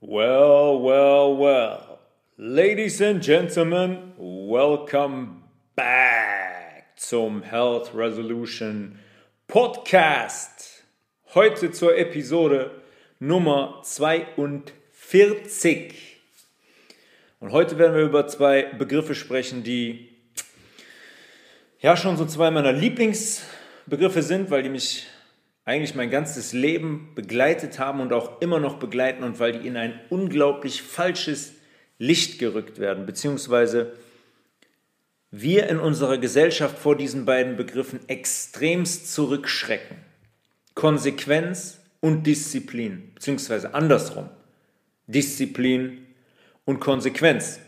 Well, well, well. Ladies and Gentlemen, welcome back zum Health Resolution Podcast. Heute zur Episode Nummer 42. Und heute werden wir über zwei Begriffe sprechen, die ja schon so zwei meiner Lieblingsbegriffe sind, weil die mich eigentlich mein ganzes Leben begleitet haben und auch immer noch begleiten und weil die in ein unglaublich falsches Licht gerückt werden, beziehungsweise wir in unserer Gesellschaft vor diesen beiden Begriffen extremst zurückschrecken. Konsequenz und Disziplin, beziehungsweise andersrum. Disziplin und Konsequenz.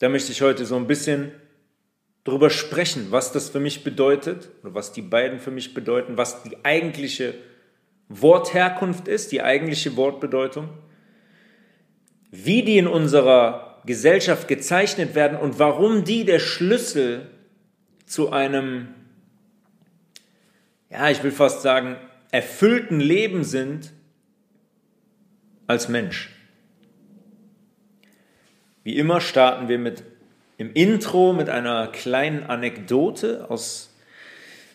Da möchte ich heute so ein bisschen darüber sprechen, was das für mich bedeutet oder was die beiden für mich bedeuten, was die eigentliche Wortherkunft ist, die eigentliche Wortbedeutung, wie die in unserer Gesellschaft gezeichnet werden und warum die der Schlüssel zu einem, ja, ich will fast sagen, erfüllten Leben sind als Mensch. Wie immer starten wir mit im Intro mit einer kleinen Anekdote aus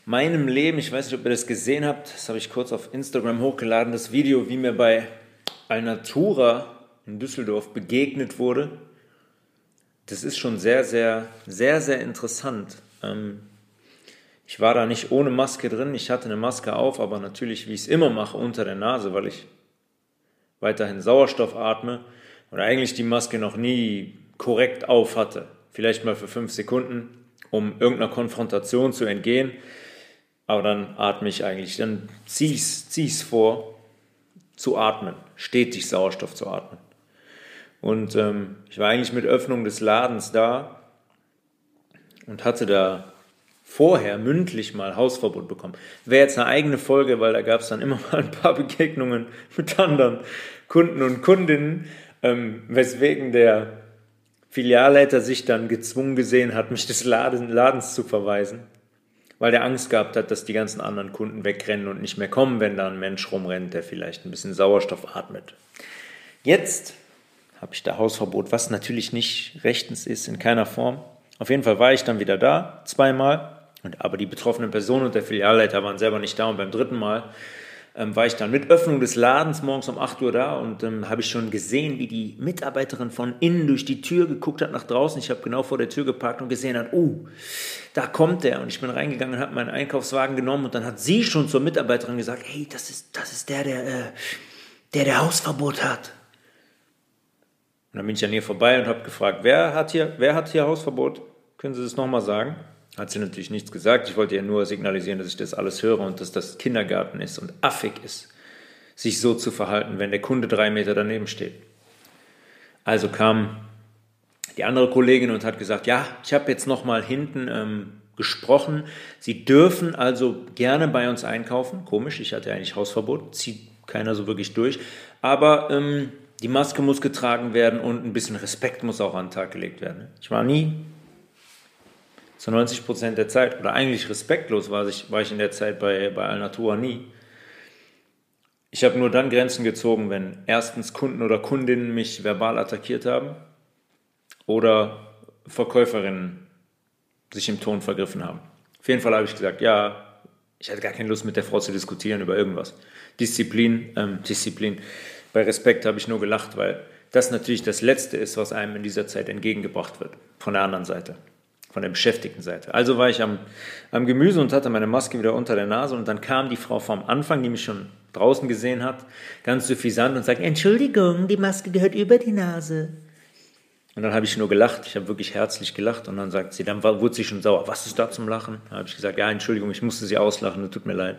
meinem Leben. Ich weiß nicht, ob ihr das gesehen habt. Das habe ich kurz auf Instagram hochgeladen. Das Video, wie mir bei Alnatura in Düsseldorf begegnet wurde. Das ist schon sehr, sehr, sehr, sehr interessant. Ähm, ich war da nicht ohne Maske drin. Ich hatte eine Maske auf, aber natürlich, wie ich es immer mache, unter der Nase, weil ich weiterhin Sauerstoff atme und eigentlich die Maske noch nie korrekt auf hatte vielleicht mal für fünf Sekunden, um irgendeiner Konfrontation zu entgehen. Aber dann atme ich eigentlich, dann ziehe ich es vor, zu atmen, stetig Sauerstoff zu atmen. Und ähm, ich war eigentlich mit Öffnung des Ladens da und hatte da vorher mündlich mal Hausverbot bekommen. Wäre jetzt eine eigene Folge, weil da gab es dann immer mal ein paar Begegnungen mit anderen Kunden und Kundinnen, ähm, weswegen der Filialleiter sich dann gezwungen gesehen hat, mich des Laden, Ladens zu verweisen, weil der Angst gehabt hat, dass die ganzen anderen Kunden wegrennen und nicht mehr kommen, wenn da ein Mensch rumrennt, der vielleicht ein bisschen Sauerstoff atmet. Jetzt habe ich da Hausverbot, was natürlich nicht rechtens ist, in keiner Form. Auf jeden Fall war ich dann wieder da, zweimal, und, aber die betroffenen Personen und der Filialleiter waren selber nicht da und beim dritten Mal ähm, war ich dann mit Öffnung des Ladens morgens um 8 Uhr da und ähm, habe ich schon gesehen, wie die Mitarbeiterin von innen durch die Tür geguckt hat nach draußen. Ich habe genau vor der Tür geparkt und gesehen hat, oh, da kommt der. Und ich bin reingegangen und habe meinen Einkaufswagen genommen und dann hat sie schon zur Mitarbeiterin gesagt, hey, das ist, das ist der, der, äh, der, der Hausverbot hat. Und dann bin ich an ihr vorbei und habe gefragt, wer hat hier, wer hat hier Hausverbot? Können Sie das nochmal sagen? Hat sie natürlich nichts gesagt. Ich wollte ja nur signalisieren, dass ich das alles höre und dass das Kindergarten ist und affig ist, sich so zu verhalten, wenn der Kunde drei Meter daneben steht. Also kam die andere Kollegin und hat gesagt, ja, ich habe jetzt noch mal hinten ähm, gesprochen. Sie dürfen also gerne bei uns einkaufen. Komisch, ich hatte eigentlich Hausverbot, zieht keiner so wirklich durch. Aber ähm, die Maske muss getragen werden und ein bisschen Respekt muss auch an den Tag gelegt werden. Ich war nie zu 90 Prozent der Zeit, oder eigentlich respektlos war ich, war ich in der Zeit bei, bei Alnatura nie. Ich habe nur dann Grenzen gezogen, wenn erstens Kunden oder Kundinnen mich verbal attackiert haben oder Verkäuferinnen sich im Ton vergriffen haben. Auf jeden Fall habe ich gesagt, ja, ich hatte gar keine Lust mit der Frau zu diskutieren über irgendwas. Disziplin, ähm, Disziplin. Bei Respekt habe ich nur gelacht, weil das natürlich das Letzte ist, was einem in dieser Zeit entgegengebracht wird, von der anderen Seite von der Beschäftigtenseite. Also war ich am, am Gemüse und hatte meine Maske wieder unter der Nase und dann kam die Frau vom Anfang, die mich schon draußen gesehen hat, ganz suffisant und sagt, Entschuldigung, die Maske gehört über die Nase. Und dann habe ich nur gelacht, ich habe wirklich herzlich gelacht und dann sagt sie, dann wurde sie schon sauer, was ist da zum Lachen? Da habe ich gesagt, ja, Entschuldigung, ich musste sie auslachen, das tut mir leid.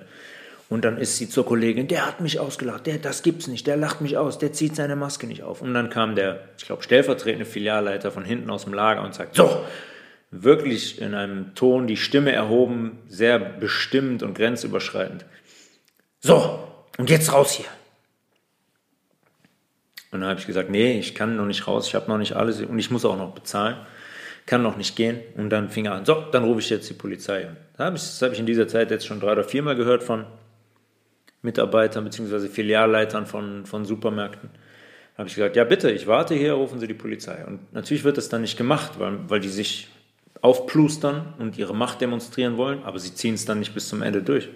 Und dann ist sie zur Kollegin, der hat mich ausgelacht, der, das gibt's nicht, der lacht mich aus, der zieht seine Maske nicht auf. Und dann kam der, ich glaube, stellvertretende Filialleiter von hinten aus dem Lager und sagt, so, wirklich in einem Ton die Stimme erhoben, sehr bestimmt und grenzüberschreitend. So, und jetzt raus hier. Und dann habe ich gesagt, nee, ich kann noch nicht raus, ich habe noch nicht alles und ich muss auch noch bezahlen, kann noch nicht gehen. Und dann fing er an, so, dann rufe ich jetzt die Polizei. Das habe ich, habe ich in dieser Zeit jetzt schon drei oder viermal gehört von Mitarbeitern bzw. Filialleitern von, von Supermärkten. habe ich gesagt, ja bitte, ich warte hier, rufen Sie die Polizei. Und natürlich wird das dann nicht gemacht, weil, weil die sich aufplustern und ihre Macht demonstrieren wollen, aber sie ziehen es dann nicht bis zum Ende durch.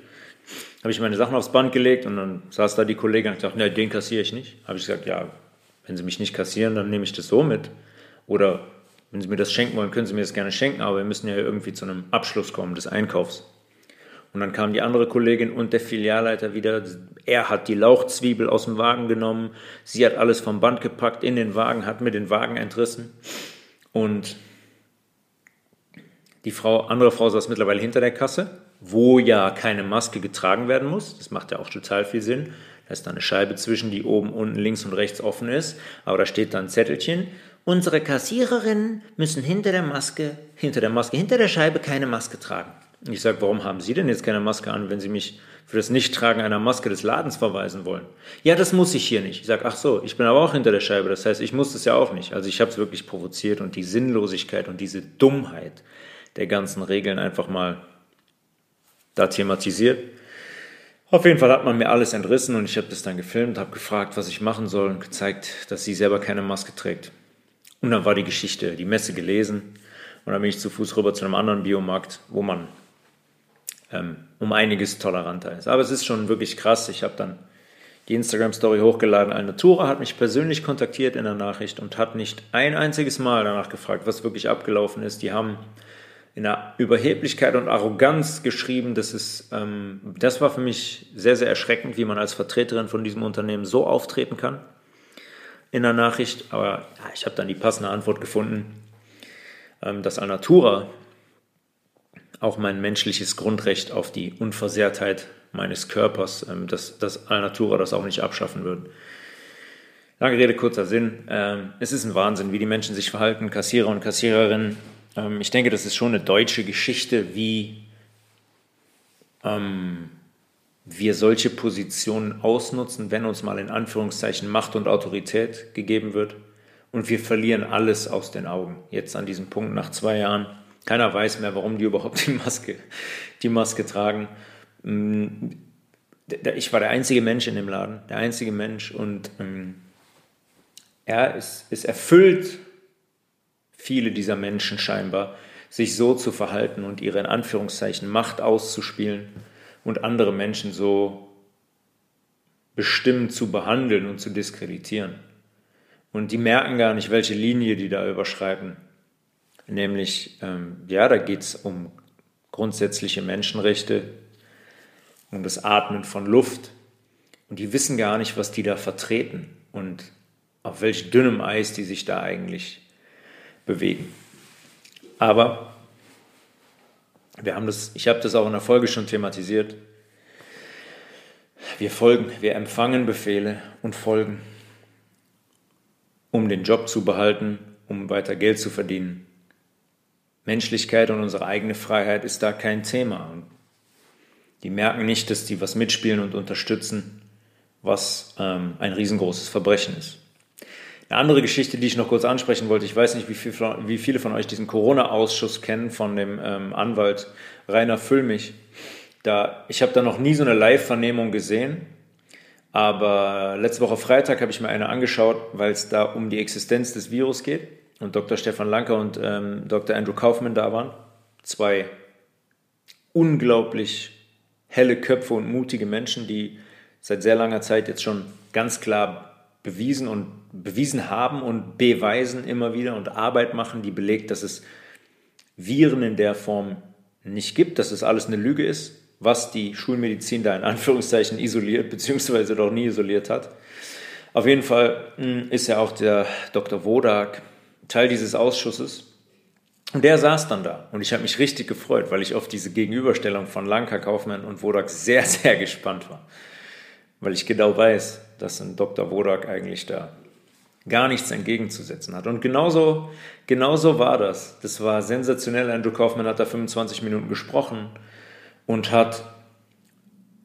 Habe ich meine Sachen aufs Band gelegt und dann saß da die Kollegin und gesagt, nein, den kassiere ich nicht. Habe ich gesagt, ja, wenn Sie mich nicht kassieren, dann nehme ich das so mit. Oder wenn Sie mir das schenken wollen, können Sie mir das gerne schenken, aber wir müssen ja irgendwie zu einem Abschluss kommen des Einkaufs. Und dann kam die andere Kollegin und der Filialleiter wieder. Er hat die Lauchzwiebel aus dem Wagen genommen. Sie hat alles vom Band gepackt in den Wagen, hat mir den Wagen entrissen. Und die Frau, andere Frau saß mittlerweile hinter der Kasse, wo ja keine Maske getragen werden muss. Das macht ja auch total viel Sinn. Da ist da eine Scheibe zwischen, die oben, unten, links und rechts offen ist. Aber da steht dann ein Zettelchen. Unsere Kassiererinnen müssen hinter der Maske, hinter der Maske, hinter der Scheibe keine Maske tragen. Ich sage, warum haben Sie denn jetzt keine Maske an, wenn Sie mich für das Nichttragen einer Maske des Ladens verweisen wollen? Ja, das muss ich hier nicht. Ich sage, ach so, ich bin aber auch hinter der Scheibe, das heißt, ich muss das ja auch nicht. Also ich habe es wirklich provoziert und die Sinnlosigkeit und diese Dummheit der ganzen Regeln einfach mal da thematisiert. Auf jeden Fall hat man mir alles entrissen und ich habe das dann gefilmt, habe gefragt, was ich machen soll und gezeigt, dass sie selber keine Maske trägt. Und dann war die Geschichte, die Messe gelesen und dann bin ich zu Fuß rüber zu einem anderen Biomarkt, wo man ähm, um einiges toleranter ist. Aber es ist schon wirklich krass. Ich habe dann die Instagram-Story hochgeladen. Alnatura hat mich persönlich kontaktiert in der Nachricht und hat nicht ein einziges Mal danach gefragt, was wirklich abgelaufen ist. Die haben in der Überheblichkeit und Arroganz geschrieben. Das, ist, ähm, das war für mich sehr, sehr erschreckend, wie man als Vertreterin von diesem Unternehmen so auftreten kann in der Nachricht. Aber ja, ich habe dann die passende Antwort gefunden, ähm, dass Alnatura auch mein menschliches Grundrecht auf die Unversehrtheit meines Körpers, ähm, dass, dass Alnatura das auch nicht abschaffen würden. Lange Rede, kurzer Sinn. Ähm, es ist ein Wahnsinn, wie die Menschen sich verhalten, Kassierer und Kassiererinnen. Ähm, ich denke, das ist schon eine deutsche Geschichte, wie ähm, wir solche Positionen ausnutzen, wenn uns mal in Anführungszeichen Macht und Autorität gegeben wird. Und wir verlieren alles aus den Augen. Jetzt an diesem Punkt nach zwei Jahren keiner weiß mehr, warum die überhaupt die Maske, die Maske tragen. Mm, ich war der einzige Mensch in dem Laden, der einzige Mensch und ähm, ja, es, es erfüllt viele dieser Menschen scheinbar, sich so zu verhalten und ihre in Anführungszeichen Macht auszuspielen und andere Menschen so bestimmt zu behandeln und zu diskreditieren. Und die merken gar nicht, welche Linie die da überschreiten. Nämlich, ähm, ja, da geht es um grundsätzliche Menschenrechte, um das Atmen von Luft. Und die wissen gar nicht, was die da vertreten und auf welch dünnem Eis die sich da eigentlich bewegen. Aber wir haben das, ich habe das auch in der Folge schon thematisiert. Wir folgen, wir empfangen Befehle und folgen, um den Job zu behalten, um weiter Geld zu verdienen. Menschlichkeit und unsere eigene Freiheit ist da kein Thema. Die merken nicht, dass die was mitspielen und unterstützen, was ähm, ein riesengroßes Verbrechen ist. Eine andere Geschichte, die ich noch kurz ansprechen wollte, ich weiß nicht, wie, viel, wie viele von euch diesen Corona-Ausschuss kennen von dem ähm, Anwalt Rainer Füllmich. Da, ich habe da noch nie so eine Live-Vernehmung gesehen, aber letzte Woche Freitag habe ich mir eine angeschaut, weil es da um die Existenz des Virus geht und Dr. Stefan Lanker und ähm, Dr. Andrew Kaufmann da waren. Zwei unglaublich helle Köpfe und mutige Menschen, die seit sehr langer Zeit jetzt schon ganz klar bewiesen und bewiesen haben und beweisen immer wieder und Arbeit machen, die belegt, dass es Viren in der Form nicht gibt, dass es alles eine Lüge ist, was die Schulmedizin da in Anführungszeichen isoliert, beziehungsweise doch nie isoliert hat. Auf jeden Fall hm, ist ja auch der Dr. Wodak Teil dieses Ausschusses. Und der saß dann da und ich habe mich richtig gefreut, weil ich auf diese Gegenüberstellung von Lanka, Kaufmann und Wodak sehr, sehr gespannt war. Weil ich genau weiß, dass ein Dr. Wodak eigentlich da gar nichts entgegenzusetzen hat. Und genauso, genauso war das. Das war sensationell. Andrew Kaufmann hat da 25 Minuten gesprochen und hat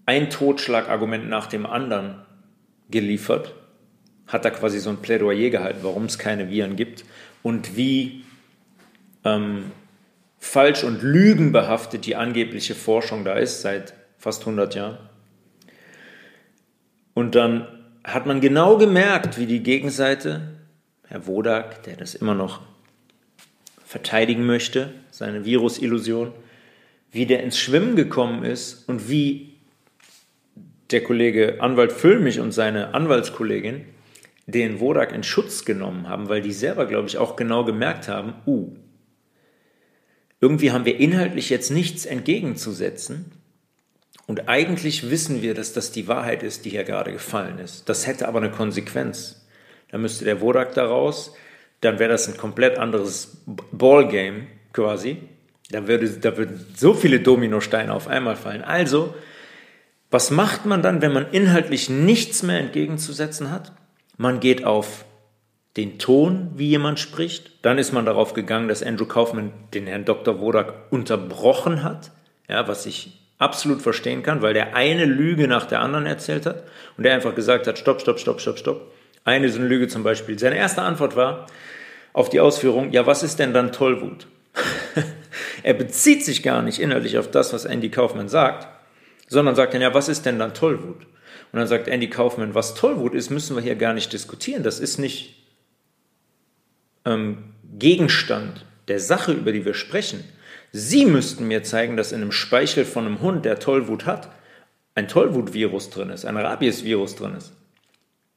ein Totschlagargument nach dem anderen geliefert, hat da quasi so ein Plädoyer gehalten, warum es keine Viren gibt und wie ähm, falsch und lügenbehaftet die angebliche Forschung da ist seit fast 100 Jahren. Und dann hat man genau gemerkt, wie die Gegenseite, Herr Wodak, der das immer noch verteidigen möchte, seine Virusillusion, wie der ins Schwimmen gekommen ist und wie der Kollege Anwalt Füllmich und seine Anwaltskollegin den Wodak in Schutz genommen haben, weil die selber, glaube ich, auch genau gemerkt haben, uh, irgendwie haben wir inhaltlich jetzt nichts entgegenzusetzen und eigentlich wissen wir, dass das die Wahrheit ist, die hier gerade gefallen ist. Das hätte aber eine Konsequenz. Da müsste der Wodak da raus, dann wäre das ein komplett anderes Ballgame quasi. Da, würde, da würden so viele Dominosteine auf einmal fallen. Also, was macht man dann, wenn man inhaltlich nichts mehr entgegenzusetzen hat? Man geht auf den Ton, wie jemand spricht. Dann ist man darauf gegangen, dass Andrew Kaufman den Herrn Dr. Wodak unterbrochen hat, ja, was ich absolut verstehen kann, weil der eine Lüge nach der anderen erzählt hat und der einfach gesagt hat, stopp, stopp, stopp, stopp, stopp. Eine so eine Lüge zum Beispiel. Seine erste Antwort war auf die Ausführung, ja, was ist denn dann Tollwut? er bezieht sich gar nicht innerlich auf das, was Andy Kaufman sagt, sondern sagt dann, ja, was ist denn dann Tollwut? Und dann sagt Andy Kaufman, was Tollwut ist, müssen wir hier gar nicht diskutieren. Das ist nicht ähm, Gegenstand der Sache, über die wir sprechen. Sie müssten mir zeigen, dass in einem Speichel von einem Hund, der Tollwut hat, ein Tollwut-Virus drin ist, ein Rabies-Virus drin ist.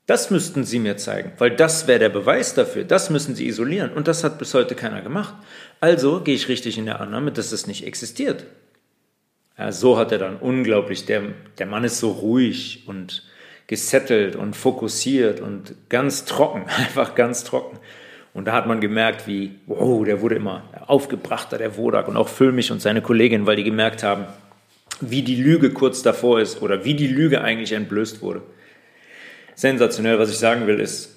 Das müssten Sie mir zeigen, weil das wäre der Beweis dafür. Das müssen Sie isolieren. Und das hat bis heute keiner gemacht. Also gehe ich richtig in der Annahme, dass es nicht existiert. Ja, so hat er dann unglaublich, der, der Mann ist so ruhig und gesettelt und fokussiert und ganz trocken, einfach ganz trocken. Und da hat man gemerkt, wie, wow, der wurde immer aufgebrachter, der Wodak und auch Füllmich und seine Kollegin, weil die gemerkt haben, wie die Lüge kurz davor ist oder wie die Lüge eigentlich entblößt wurde. Sensationell, was ich sagen will, ist,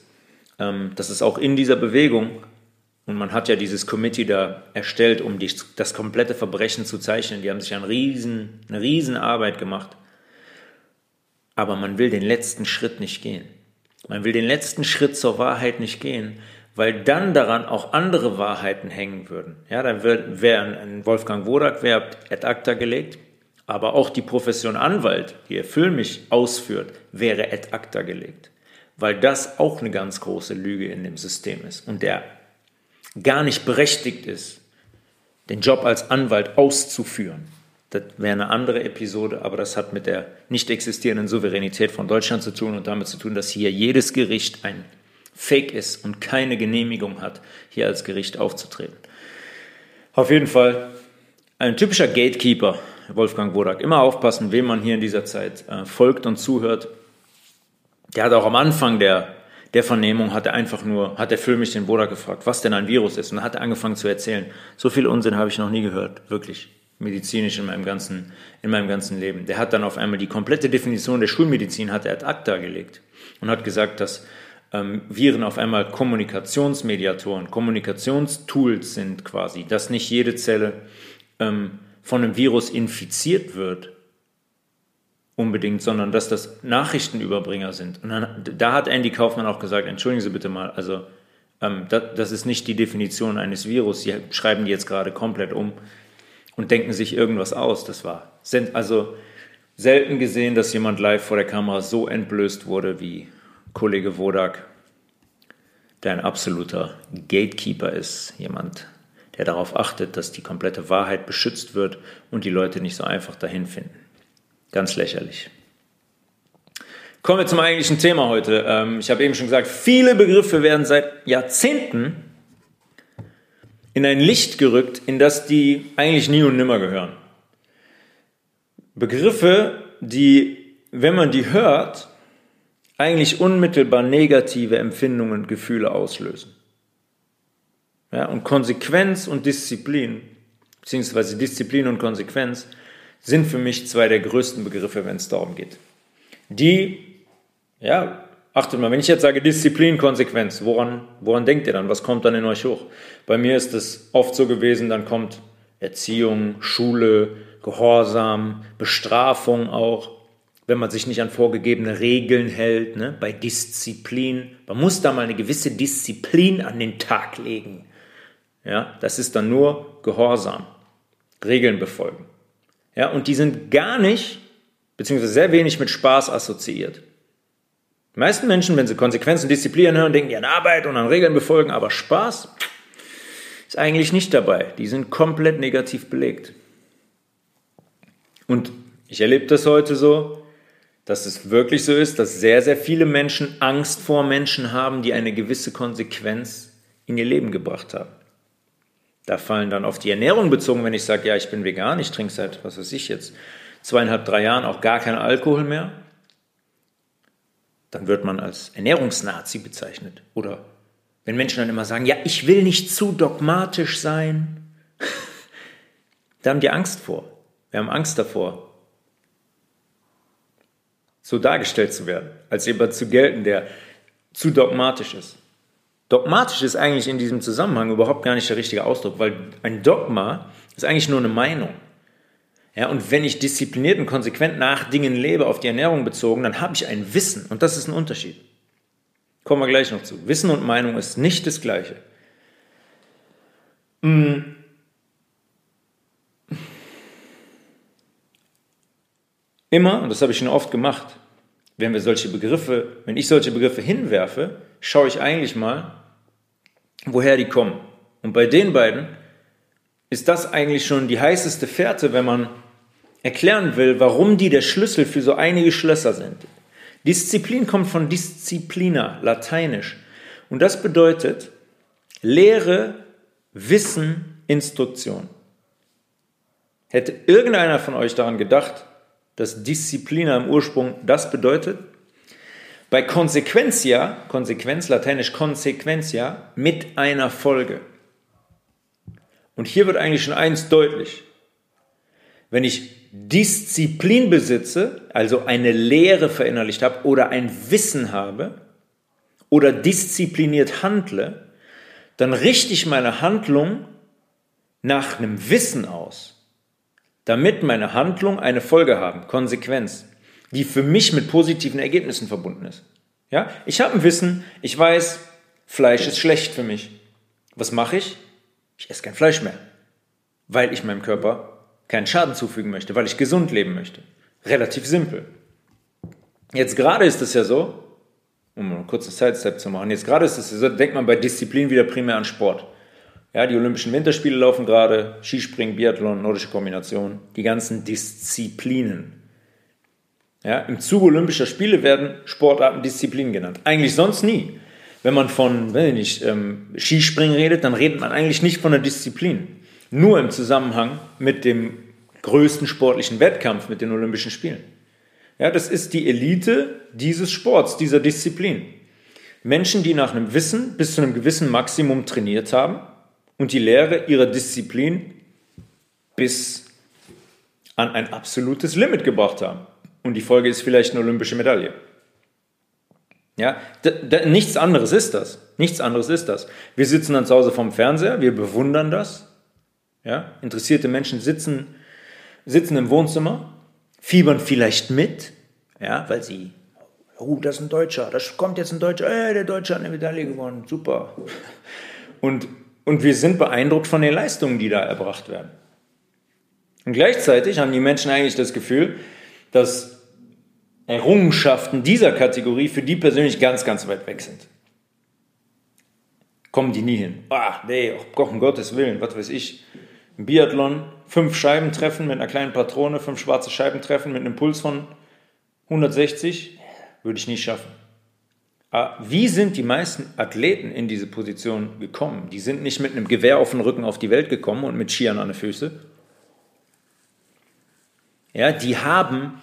ähm, dass es auch in dieser Bewegung, und man hat ja dieses Committee da erstellt, um die, das komplette Verbrechen zu zeichnen, die haben sich einen riesen, eine riesen Arbeit gemacht, aber man will den letzten Schritt nicht gehen. Man will den letzten Schritt zur Wahrheit nicht gehen, weil dann daran auch andere Wahrheiten hängen würden. Ja, dann wäre ein Wolfgang Wodak wäre ad acta gelegt, aber auch die Profession Anwalt, die er Füllmich ausführt, wäre ad acta gelegt, weil das auch eine ganz große Lüge in dem System ist und der gar nicht berechtigt ist, den Job als Anwalt auszuführen. Das wäre eine andere Episode, aber das hat mit der nicht existierenden Souveränität von Deutschland zu tun und damit zu tun, dass hier jedes Gericht ein fake ist und keine Genehmigung hat, hier als Gericht aufzutreten. Auf jeden Fall ein typischer Gatekeeper, Wolfgang Wodak. Immer aufpassen, wem man hier in dieser Zeit äh, folgt und zuhört. Der hat auch am Anfang der, der Vernehmung, hat er einfach nur, hat der Füllmich den Wodak gefragt, was denn ein Virus ist. Und dann hat er angefangen zu erzählen. So viel Unsinn habe ich noch nie gehört, wirklich medizinisch in meinem ganzen, in meinem ganzen Leben. Der hat dann auf einmal die komplette Definition der Schulmedizin hat er ad acta gelegt und hat gesagt, dass ähm, Viren auf einmal Kommunikationsmediatoren, Kommunikationstools sind quasi, dass nicht jede Zelle ähm, von einem Virus infiziert wird unbedingt, sondern dass das Nachrichtenüberbringer sind. Und dann, da hat Andy Kaufmann auch gesagt, entschuldigen Sie bitte mal, also ähm, das, das ist nicht die Definition eines Virus, Sie schreiben die jetzt gerade komplett um und denken sich irgendwas aus. Das war also selten gesehen, dass jemand live vor der Kamera so entblößt wurde wie Kollege Wodak, der ein absoluter Gatekeeper ist, jemand, der darauf achtet, dass die komplette Wahrheit beschützt wird und die Leute nicht so einfach dahin finden. Ganz lächerlich. Kommen wir zum eigentlichen Thema heute. Ähm, ich habe eben schon gesagt, viele Begriffe werden seit Jahrzehnten in ein Licht gerückt, in das die eigentlich nie und nimmer gehören. Begriffe, die, wenn man die hört, eigentlich unmittelbar negative Empfindungen und Gefühle auslösen. Ja, und Konsequenz und Disziplin, beziehungsweise Disziplin und Konsequenz, sind für mich zwei der größten Begriffe, wenn es darum geht. Die, ja, achtet mal, wenn ich jetzt sage Disziplin, Konsequenz, woran, woran denkt ihr dann? Was kommt dann in euch hoch? Bei mir ist es oft so gewesen, dann kommt Erziehung, Schule, Gehorsam, Bestrafung auch wenn man sich nicht an vorgegebene Regeln hält, ne? bei Disziplin. Man muss da mal eine gewisse Disziplin an den Tag legen. Ja, das ist dann nur Gehorsam, Regeln befolgen. Ja, und die sind gar nicht, beziehungsweise sehr wenig mit Spaß assoziiert. Die meisten Menschen, wenn sie Konsequenzen, Disziplin hören, denken die an Arbeit und an Regeln befolgen, aber Spaß ist eigentlich nicht dabei. Die sind komplett negativ belegt. Und ich erlebe das heute so, dass es wirklich so ist, dass sehr, sehr viele Menschen Angst vor Menschen haben, die eine gewisse Konsequenz in ihr Leben gebracht haben. Da fallen dann auf die Ernährung bezogen, wenn ich sage, ja, ich bin vegan, ich trinke seit, was weiß ich jetzt, zweieinhalb, drei Jahren auch gar keinen Alkohol mehr, dann wird man als Ernährungsnazi bezeichnet. Oder wenn Menschen dann immer sagen, ja, ich will nicht zu dogmatisch sein, da haben die Angst vor. Wir haben Angst davor, so dargestellt zu werden, als jemand zu gelten, der zu dogmatisch ist. Dogmatisch ist eigentlich in diesem Zusammenhang überhaupt gar nicht der richtige Ausdruck, weil ein Dogma ist eigentlich nur eine Meinung. Ja, und wenn ich diszipliniert und konsequent nach Dingen lebe, auf die Ernährung bezogen, dann habe ich ein Wissen und das ist ein Unterschied. Kommen wir gleich noch zu. Wissen und Meinung ist nicht das Gleiche. Hm. Immer, und das habe ich schon oft gemacht, wenn wir solche Begriffe, wenn ich solche Begriffe hinwerfe, schaue ich eigentlich mal, woher die kommen. Und bei den beiden ist das eigentlich schon die heißeste Fährte, wenn man erklären will, warum die der Schlüssel für so einige Schlösser sind. Disziplin kommt von Disziplina, lateinisch. Und das bedeutet Lehre, Wissen, Instruktion. Hätte irgendeiner von euch daran gedacht, dass Disziplina im Ursprung das bedeutet? Bei Consequentia, Konsequenz, lateinisch Consequentia, mit einer Folge. Und hier wird eigentlich schon eins deutlich. Wenn ich Disziplin besitze, also eine Lehre verinnerlicht habe oder ein Wissen habe oder diszipliniert handle, dann richte ich meine Handlung nach einem Wissen aus, damit meine Handlung eine Folge haben, Konsequenz, die für mich mit positiven Ergebnissen verbunden ist. Ja, ich habe ein Wissen, ich weiß, Fleisch ist schlecht für mich. Was mache ich? Ich esse kein Fleisch mehr, weil ich meinem Körper keinen Schaden zufügen möchte, weil ich gesund leben möchte. Relativ simpel. Jetzt gerade ist es ja so, um einen kurzen Sidestep zu machen, jetzt gerade ist es so, denkt man bei Disziplin wieder primär an Sport. Ja, die Olympischen Winterspiele laufen gerade, Skispringen, Biathlon, nordische Kombination, die ganzen Disziplinen. Ja, Im Zuge Olympischer Spiele werden Sportarten Disziplinen genannt. Eigentlich sonst nie. Wenn man von, wenn ich nicht, ähm, Skispringen redet, dann redet man eigentlich nicht von einer Disziplin nur im Zusammenhang mit dem größten sportlichen Wettkampf, mit den Olympischen Spielen. Ja, das ist die Elite dieses Sports, dieser Disziplin. Menschen, die nach einem Wissen bis zu einem gewissen Maximum trainiert haben und die Lehre ihrer Disziplin bis an ein absolutes Limit gebracht haben. Und die Folge ist vielleicht eine olympische Medaille. Ja, nichts anderes ist das. Nichts anderes ist das. Wir sitzen dann zu Hause vorm Fernseher, wir bewundern das, ja? Interessierte Menschen sitzen, sitzen im Wohnzimmer, fiebern vielleicht mit, ja, weil sie, oh, das ist ein Deutscher, das kommt jetzt ein Deutscher, äh, der Deutsche hat eine Medaille gewonnen, super. Und, und wir sind beeindruckt von den Leistungen, die da erbracht werden. Und gleichzeitig haben die Menschen eigentlich das Gefühl, dass Errungenschaften dieser Kategorie für die persönlich ganz, ganz weit weg sind. Kommen die nie hin. Ah, nee, oh, um Gottes Willen, was weiß ich. Im Biathlon fünf Scheiben treffen mit einer kleinen Patrone, fünf schwarze Scheiben treffen mit einem Puls von 160, würde ich nicht schaffen. Ah, wie sind die meisten Athleten in diese Position gekommen? Die sind nicht mit einem Gewehr auf dem Rücken auf die Welt gekommen und mit Skiern an den Füßen. Ja, die haben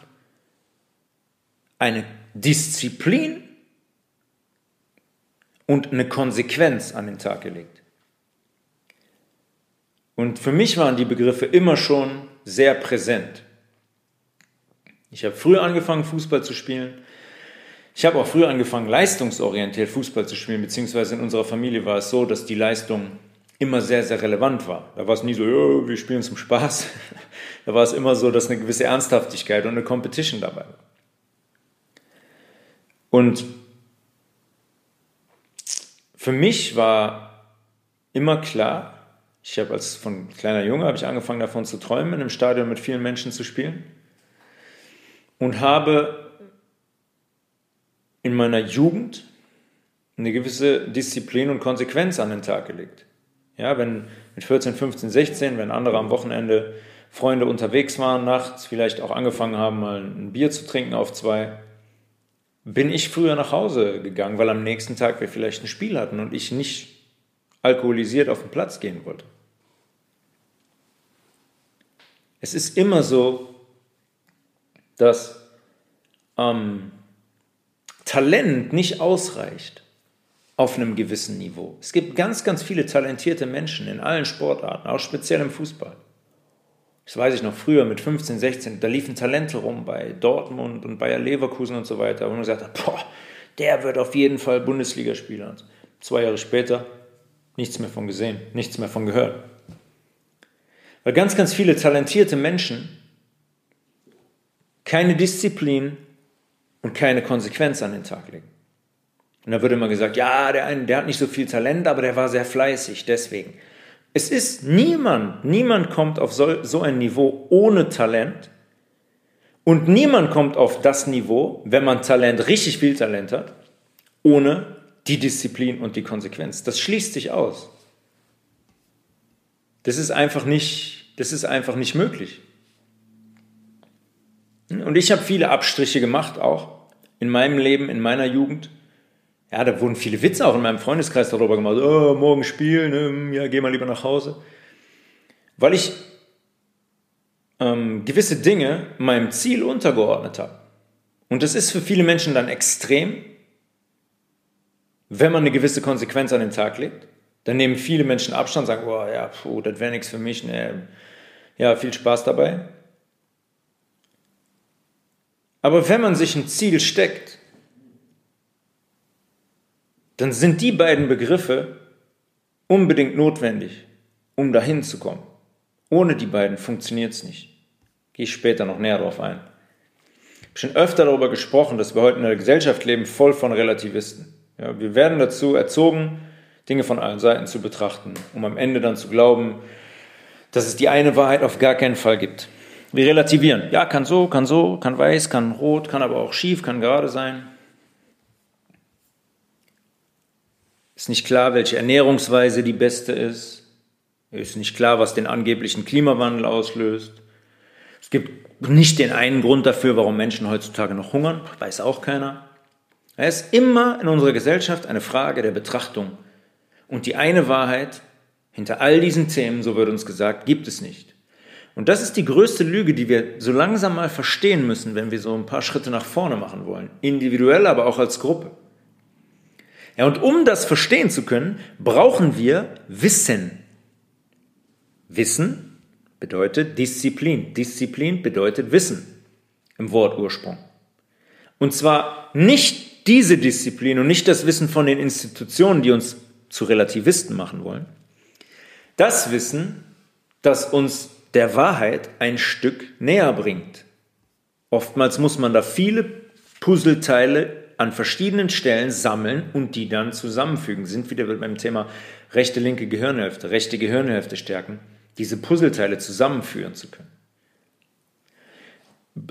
eine Disziplin und eine Konsequenz an den Tag gelegt. Und für mich waren die Begriffe immer schon sehr präsent. Ich habe früh angefangen, Fußball zu spielen. Ich habe auch früh angefangen, leistungsorientiert Fußball zu spielen, beziehungsweise in unserer Familie war es so, dass die Leistung immer sehr, sehr relevant war. Da war es nie so, oh, wir spielen zum Spaß. Da war es immer so, dass eine gewisse Ernsthaftigkeit und eine Competition dabei war. Und für mich war immer klar, ich habe als von kleiner Junge habe ich angefangen davon zu träumen, in einem Stadion mit vielen Menschen zu spielen und habe in meiner Jugend eine gewisse Disziplin und Konsequenz an den Tag gelegt. Ja, wenn mit 14, 15, 16, wenn andere am Wochenende Freunde unterwegs waren, nachts vielleicht auch angefangen haben, mal ein Bier zu trinken auf zwei, bin ich früher nach Hause gegangen, weil am nächsten Tag wir vielleicht ein Spiel hatten und ich nicht alkoholisiert auf den Platz gehen wollte. Es ist immer so, dass ähm, Talent nicht ausreicht auf einem gewissen Niveau. Es gibt ganz, ganz viele talentierte Menschen in allen Sportarten, auch speziell im Fußball. Das weiß ich noch früher mit 15, 16, da liefen Talente rum bei Dortmund und Bayer Leverkusen und so weiter, wo man gesagt hat, boah, der wird auf jeden Fall Bundesligaspieler. Zwei Jahre später nichts mehr von gesehen, nichts mehr von gehört. Weil ganz, ganz viele talentierte Menschen keine Disziplin und keine Konsequenz an den Tag legen. Und da wird immer gesagt, ja, der, eine, der hat nicht so viel Talent, aber der war sehr fleißig, deswegen. Es ist niemand, niemand kommt auf so, so ein Niveau ohne Talent und niemand kommt auf das Niveau, wenn man Talent, richtig viel Talent hat, ohne die Disziplin und die Konsequenz. Das schließt sich aus. Das ist einfach nicht, das ist einfach nicht möglich. Und ich habe viele Abstriche gemacht auch in meinem Leben, in meiner Jugend. Ja, da wurden viele Witze auch in meinem Freundeskreis darüber gemacht. Oh, morgen spielen, ähm, ja, geh mal lieber nach Hause. Weil ich ähm, gewisse Dinge meinem Ziel untergeordnet habe. Und das ist für viele Menschen dann extrem, wenn man eine gewisse Konsequenz an den Tag legt. Dann nehmen viele Menschen Abstand, sagen, oh ja, puh, das wäre nichts für mich. Nee. Ja, viel Spaß dabei. Aber wenn man sich ein Ziel steckt, dann sind die beiden Begriffe unbedingt notwendig, um dahin zu kommen. Ohne die beiden funktioniert es nicht. Gehe ich später noch näher darauf ein. Ich habe schon öfter darüber gesprochen, dass wir heute in einer Gesellschaft leben, voll von Relativisten. Ja, wir werden dazu erzogen, Dinge von allen Seiten zu betrachten, um am Ende dann zu glauben, dass es die eine Wahrheit auf gar keinen Fall gibt. Wir relativieren. Ja, kann so, kann so, kann weiß, kann rot, kann aber auch schief, kann gerade sein. Ist nicht klar, welche Ernährungsweise die beste ist. Ist nicht klar, was den angeblichen Klimawandel auslöst. Es gibt nicht den einen Grund dafür, warum Menschen heutzutage noch hungern, weiß auch keiner. Es ist immer in unserer Gesellschaft eine Frage der Betrachtung. Und die eine Wahrheit hinter all diesen Themen, so wird uns gesagt, gibt es nicht. Und das ist die größte Lüge, die wir so langsam mal verstehen müssen, wenn wir so ein paar Schritte nach vorne machen wollen. Individuell, aber auch als Gruppe. Ja, und um das verstehen zu können, brauchen wir Wissen. Wissen bedeutet Disziplin. Disziplin bedeutet Wissen im Wortursprung. Und zwar nicht diese Disziplin und nicht das Wissen von den Institutionen, die uns zu Relativisten machen wollen. Das Wissen, das uns der Wahrheit ein Stück näher bringt. Oftmals muss man da viele Puzzleteile an verschiedenen Stellen sammeln und die dann zusammenfügen. Sind wieder beim Thema rechte, linke Gehirnhälfte, rechte Gehirnhälfte stärken, diese Puzzleteile zusammenführen zu können.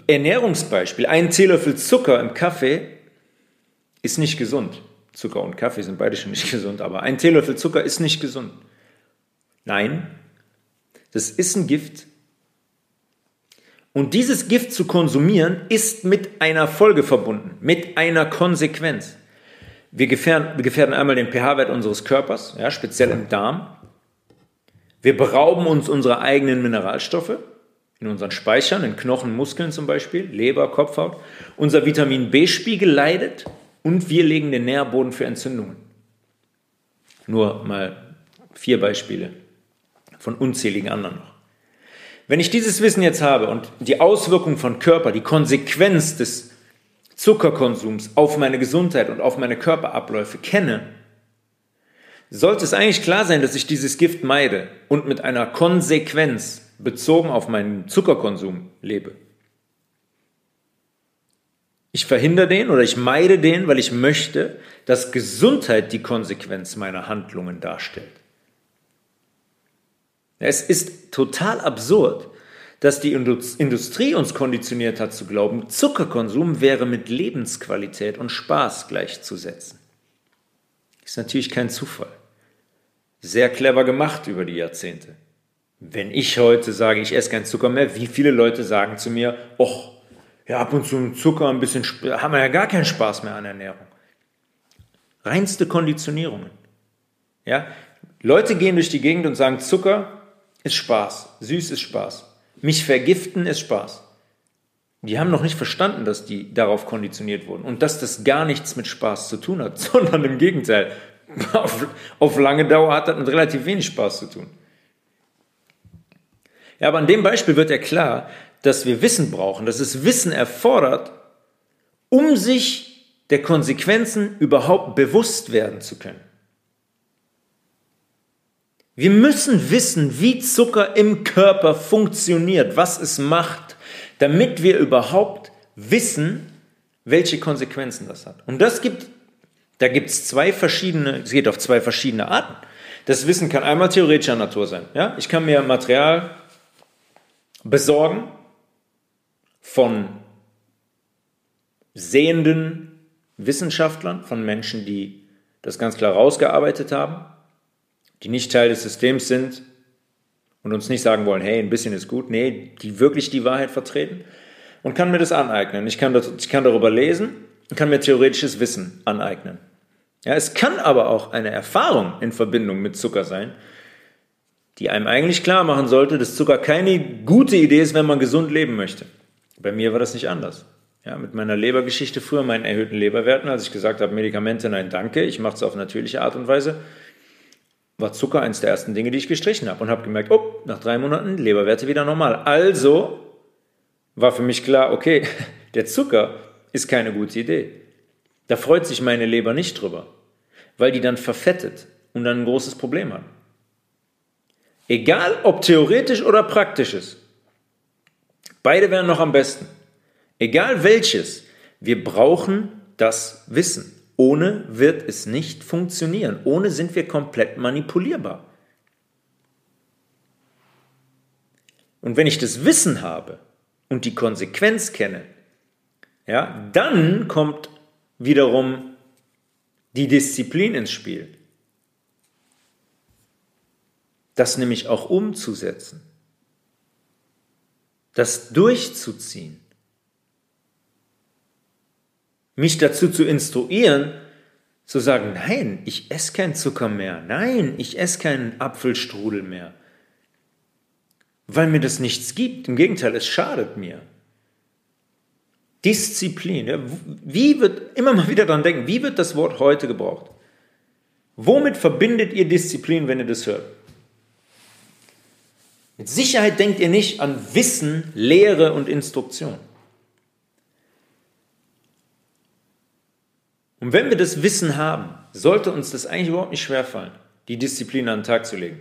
Ernährungsbeispiel, ein Teelöffel Zucker im Kaffee ist nicht gesund. Zucker und Kaffee sind beide schon nicht gesund, aber ein Teelöffel Zucker ist nicht gesund. Nein, das ist ein Gift, und dieses Gift zu konsumieren ist mit einer Folge verbunden, mit einer Konsequenz. Wir gefährden, wir gefährden einmal den pH-Wert unseres Körpers, ja, speziell im Darm. Wir berauben uns unserer eigenen Mineralstoffe in unseren Speichern, in Knochen, Muskeln zum Beispiel, Leber, Kopfhaut. Unser Vitamin B-Spiegel leidet und wir legen den Nährboden für Entzündungen. Nur mal vier Beispiele von unzähligen anderen noch. Wenn ich dieses Wissen jetzt habe und die Auswirkungen von Körper, die Konsequenz des Zuckerkonsums auf meine Gesundheit und auf meine Körperabläufe kenne, sollte es eigentlich klar sein, dass ich dieses Gift meide und mit einer Konsequenz bezogen auf meinen Zuckerkonsum lebe. Ich verhindere den oder ich meide den, weil ich möchte, dass Gesundheit die Konsequenz meiner Handlungen darstellt. Es ist total absurd, dass die Industrie uns konditioniert hat zu glauben, Zuckerkonsum wäre mit Lebensqualität und Spaß gleichzusetzen. Ist natürlich kein Zufall. Sehr clever gemacht über die Jahrzehnte. Wenn ich heute sage, ich esse keinen Zucker mehr, wie viele Leute sagen zu mir, och, ja, ab und zu Zucker, ein bisschen, haben wir ja gar keinen Spaß mehr an Ernährung. Reinste Konditionierungen. Ja, Leute gehen durch die Gegend und sagen, Zucker ist Spaß, süß ist Spaß. Mich vergiften ist Spaß. Die haben noch nicht verstanden, dass die darauf konditioniert wurden und dass das gar nichts mit Spaß zu tun hat, sondern im Gegenteil. Auf, auf lange Dauer hat das mit relativ wenig Spaß zu tun. Ja, aber an dem Beispiel wird ja klar, dass wir Wissen brauchen, dass es Wissen erfordert, um sich der Konsequenzen überhaupt bewusst werden zu können. Wir müssen wissen, wie Zucker im Körper funktioniert, was es macht, damit wir überhaupt wissen, welche Konsequenzen das hat. Und das gibt, da gibt es zwei verschiedene, es geht auf zwei verschiedene Arten. Das Wissen kann einmal theoretischer Natur sein. Ja? Ich kann mir Material besorgen von sehenden Wissenschaftlern, von Menschen, die das ganz klar rausgearbeitet haben die nicht Teil des Systems sind und uns nicht sagen wollen, hey, ein bisschen ist gut, nee, die wirklich die Wahrheit vertreten und kann mir das aneignen. Ich kann, das, ich kann darüber lesen und kann mir theoretisches Wissen aneignen. Ja, es kann aber auch eine Erfahrung in Verbindung mit Zucker sein, die einem eigentlich klar machen sollte, dass Zucker keine gute Idee ist, wenn man gesund leben möchte. Bei mir war das nicht anders. Ja, mit meiner Lebergeschichte früher, meinen erhöhten Leberwerten, als ich gesagt habe, Medikamente, nein, danke, ich mache es auf natürliche Art und Weise, war Zucker eines der ersten Dinge, die ich gestrichen habe und habe gemerkt, oh, nach drei Monaten Leberwerte wieder normal. Also war für mich klar, okay, der Zucker ist keine gute Idee. Da freut sich meine Leber nicht drüber, weil die dann verfettet und dann ein großes Problem hat. Egal ob theoretisch oder praktisches, beide wären noch am besten. Egal welches, wir brauchen das Wissen. Ohne wird es nicht funktionieren. Ohne sind wir komplett manipulierbar. Und wenn ich das Wissen habe und die Konsequenz kenne, ja, dann kommt wiederum die Disziplin ins Spiel. Das nämlich auch umzusetzen. Das durchzuziehen mich dazu zu instruieren, zu sagen, nein, ich esse keinen Zucker mehr, nein, ich esse keinen Apfelstrudel mehr, weil mir das nichts gibt. Im Gegenteil, es schadet mir. Disziplin. Wie wird, immer mal wieder daran denken, wie wird das Wort heute gebraucht? Womit verbindet ihr Disziplin, wenn ihr das hört? Mit Sicherheit denkt ihr nicht an Wissen, Lehre und Instruktion. Und wenn wir das Wissen haben, sollte uns das eigentlich überhaupt nicht schwerfallen, die Disziplin an den Tag zu legen,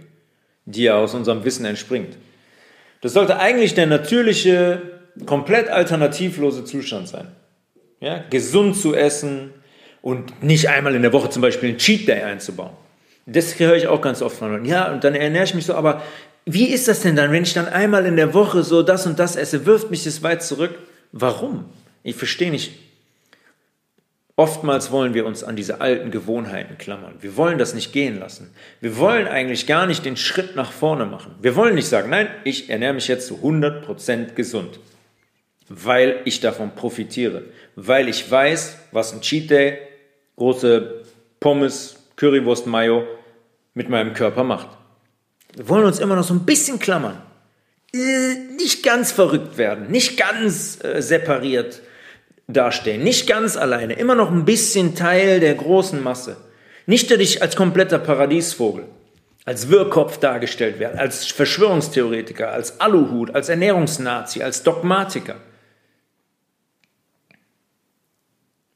die ja aus unserem Wissen entspringt. Das sollte eigentlich der natürliche, komplett alternativlose Zustand sein. Ja, gesund zu essen und nicht einmal in der Woche zum Beispiel einen Cheat Day einzubauen. Das höre ich auch ganz oft von. Ja, und dann ernähre ich mich so, aber wie ist das denn dann, wenn ich dann einmal in der Woche so das und das esse, wirft mich das weit zurück? Warum? Ich verstehe nicht, Oftmals wollen wir uns an diese alten Gewohnheiten klammern. Wir wollen das nicht gehen lassen. Wir wollen eigentlich gar nicht den Schritt nach vorne machen. Wir wollen nicht sagen, nein, ich ernähre mich jetzt zu 100% gesund, weil ich davon profitiere, weil ich weiß, was ein Cheat Day, große Pommes, Currywurst, Mayo mit meinem Körper macht. Wir wollen uns immer noch so ein bisschen klammern. Äh, nicht ganz verrückt werden, nicht ganz äh, separiert dastehen. Nicht ganz alleine, immer noch ein bisschen Teil der großen Masse. Nicht dich als kompletter Paradiesvogel, als Wirrkopf dargestellt werden, als Verschwörungstheoretiker, als Aluhut, als Ernährungsnazi, als Dogmatiker.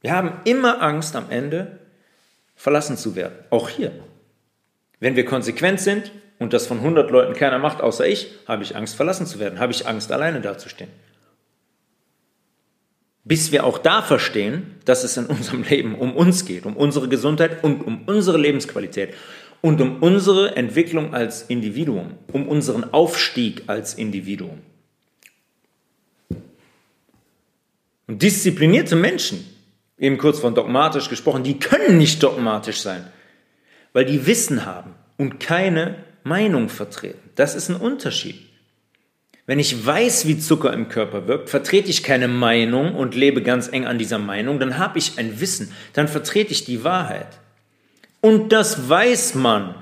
Wir haben immer Angst am Ende verlassen zu werden, auch hier. Wenn wir konsequent sind und das von 100 Leuten keiner macht, außer ich, habe ich Angst verlassen zu werden, habe ich Angst alleine dazustehen bis wir auch da verstehen, dass es in unserem Leben um uns geht, um unsere Gesundheit und um unsere Lebensqualität und um unsere Entwicklung als Individuum, um unseren Aufstieg als Individuum. Und disziplinierte Menschen, eben kurz von dogmatisch gesprochen, die können nicht dogmatisch sein, weil die Wissen haben und keine Meinung vertreten. Das ist ein Unterschied. Wenn ich weiß, wie Zucker im Körper wirkt, vertrete ich keine Meinung und lebe ganz eng an dieser Meinung, dann habe ich ein Wissen, dann vertrete ich die Wahrheit. Und das weiß man,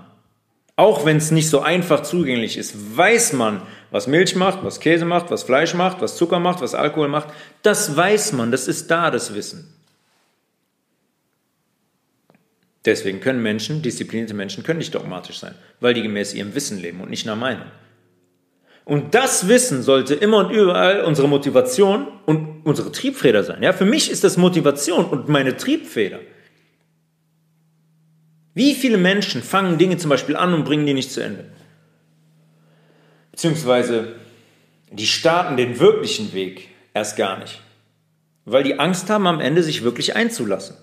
auch wenn es nicht so einfach zugänglich ist, weiß man, was Milch macht, was Käse macht, was Fleisch macht, was Zucker macht, was Alkohol macht. Das weiß man, das ist da, das Wissen. Deswegen können Menschen, disziplinierte Menschen, können nicht dogmatisch sein, weil die gemäß ihrem Wissen leben und nicht nach Meinung. Und das Wissen sollte immer und überall unsere Motivation und unsere Triebfeder sein. Ja, für mich ist das Motivation und meine Triebfeder. Wie viele Menschen fangen Dinge zum Beispiel an und bringen die nicht zu Ende? Beziehungsweise die starten den wirklichen Weg erst gar nicht, weil die Angst haben, am Ende sich wirklich einzulassen.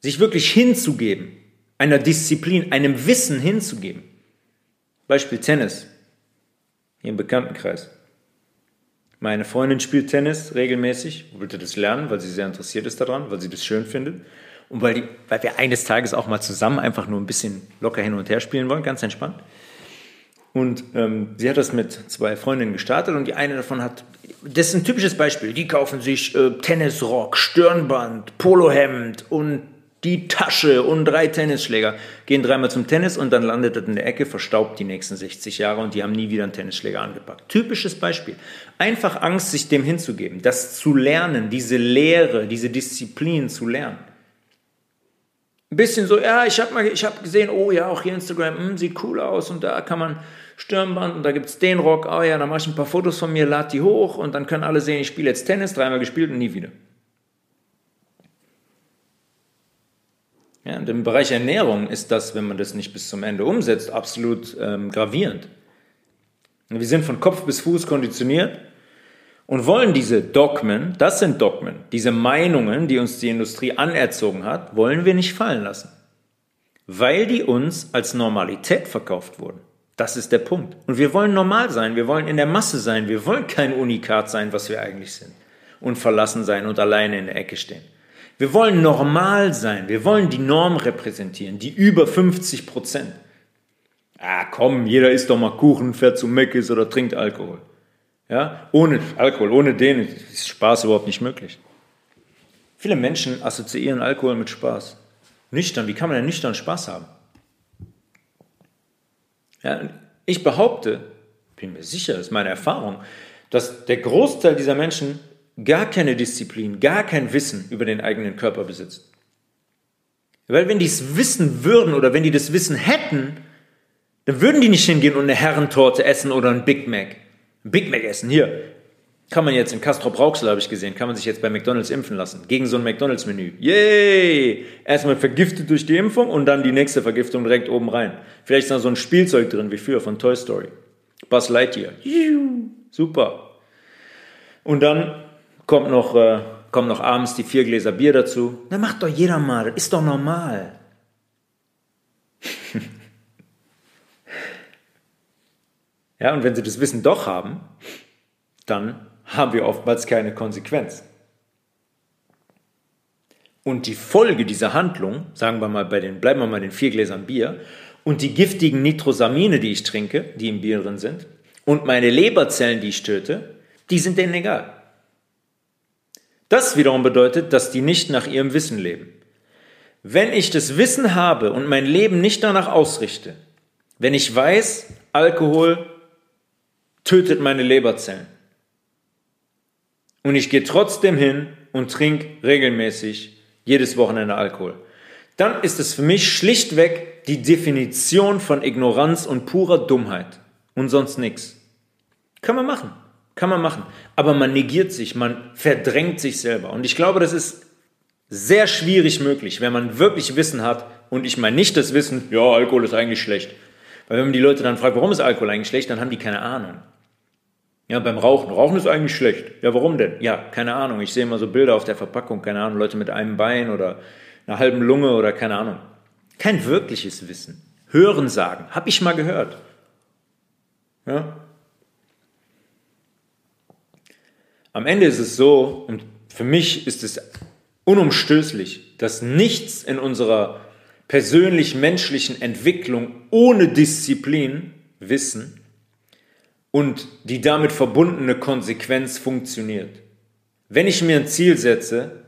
Sich wirklich hinzugeben, einer Disziplin, einem Wissen hinzugeben. Beispiel Tennis, hier im Bekanntenkreis. Meine Freundin spielt Tennis regelmäßig, wollte das lernen, weil sie sehr interessiert ist daran, weil sie das schön findet. Und weil, die, weil wir eines Tages auch mal zusammen einfach nur ein bisschen locker hin und her spielen wollen, ganz entspannt. Und ähm, sie hat das mit zwei Freundinnen gestartet und die eine davon hat, das ist ein typisches Beispiel, die kaufen sich äh, Tennisrock, Stirnband, Polohemd und die Tasche und drei Tennisschläger, gehen dreimal zum Tennis und dann landet das in der Ecke, verstaubt die nächsten 60 Jahre und die haben nie wieder einen Tennisschläger angepackt. Typisches Beispiel. Einfach Angst, sich dem hinzugeben, das zu lernen, diese Lehre, diese Disziplin zu lernen ein bisschen so, ja, ich habe hab gesehen, oh ja, auch hier Instagram, mh, hm, sieht cool aus und da kann man Stirnband und da gibt es den Rock, oh ja, dann mache ich ein paar Fotos von mir, lade die hoch und dann können alle sehen, ich spiele jetzt Tennis, dreimal gespielt und nie wieder. Ja, und im Bereich Ernährung ist das, wenn man das nicht bis zum Ende umsetzt, absolut ähm, gravierend. Wir sind von Kopf bis Fuß konditioniert und wollen diese Dogmen, das sind Dogmen, diese Meinungen, die uns die Industrie anerzogen hat, wollen wir nicht fallen lassen. Weil die uns als Normalität verkauft wurden. Das ist der Punkt. Und wir wollen normal sein, wir wollen in der Masse sein, wir wollen kein Unikat sein, was wir eigentlich sind. Und verlassen sein und alleine in der Ecke stehen. Wir wollen normal sein, wir wollen die Norm repräsentieren, die über 50 Prozent. Ah, komm, jeder isst doch mal Kuchen, fährt zu Meckes oder trinkt Alkohol. Ja, ohne Alkohol, ohne den ist Spaß überhaupt nicht möglich. Viele Menschen assoziieren Alkohol mit Spaß. Nüchtern, wie kann man denn nüchtern Spaß haben? Ja, ich behaupte, bin mir sicher, das ist meine Erfahrung, dass der Großteil dieser Menschen gar keine Disziplin, gar kein Wissen über den eigenen Körper besitzt. Weil wenn die es wissen würden oder wenn die das Wissen hätten, dann würden die nicht hingehen und eine Herrentorte essen oder ein Big Mac. Big Mac essen, hier. Kann man jetzt in Castro Brauxel, habe ich gesehen, kann man sich jetzt bei McDonalds impfen lassen. Gegen so ein McDonalds-Menü. Yay! Erstmal vergiftet durch die Impfung und dann die nächste Vergiftung direkt oben rein. Vielleicht ist da so ein Spielzeug drin, wie früher von Toy Story. Buzz Lightyear. Super. Und dann kommt noch, äh, kommen noch abends die vier Gläser Bier dazu. Na, macht doch jeder mal. Ist doch normal. Ja, und wenn sie das Wissen doch haben, dann haben wir oftmals keine Konsequenz. Und die Folge dieser Handlung, sagen wir mal bei den, bleiben wir mal den vier Gläsern Bier, und die giftigen Nitrosamine, die ich trinke, die im Bier drin sind, und meine Leberzellen, die ich töte, die sind denen egal. Das wiederum bedeutet, dass die nicht nach ihrem Wissen leben. Wenn ich das Wissen habe und mein Leben nicht danach ausrichte, wenn ich weiß, Alkohol tötet meine Leberzellen. Und ich gehe trotzdem hin und trinke regelmäßig jedes Wochenende Alkohol. Dann ist es für mich schlichtweg die Definition von Ignoranz und purer Dummheit und sonst nichts. Kann man machen, kann man machen. Aber man negiert sich, man verdrängt sich selber. Und ich glaube, das ist sehr schwierig möglich, wenn man wirklich Wissen hat. Und ich meine nicht das Wissen, ja, Alkohol ist eigentlich schlecht. Weil wenn man die Leute dann fragt, warum ist Alkohol eigentlich schlecht, dann haben die keine Ahnung. Ja, beim Rauchen. Rauchen ist eigentlich schlecht. Ja, warum denn? Ja, keine Ahnung. Ich sehe immer so Bilder auf der Verpackung, keine Ahnung, Leute mit einem Bein oder einer halben Lunge oder keine Ahnung. Kein wirkliches Wissen. Hören sagen. Hab ich mal gehört. Ja? Am Ende ist es so, und für mich ist es unumstößlich, dass nichts in unserer persönlich-menschlichen Entwicklung ohne Disziplin, Wissen und die damit verbundene Konsequenz funktioniert. Wenn ich mir ein Ziel setze,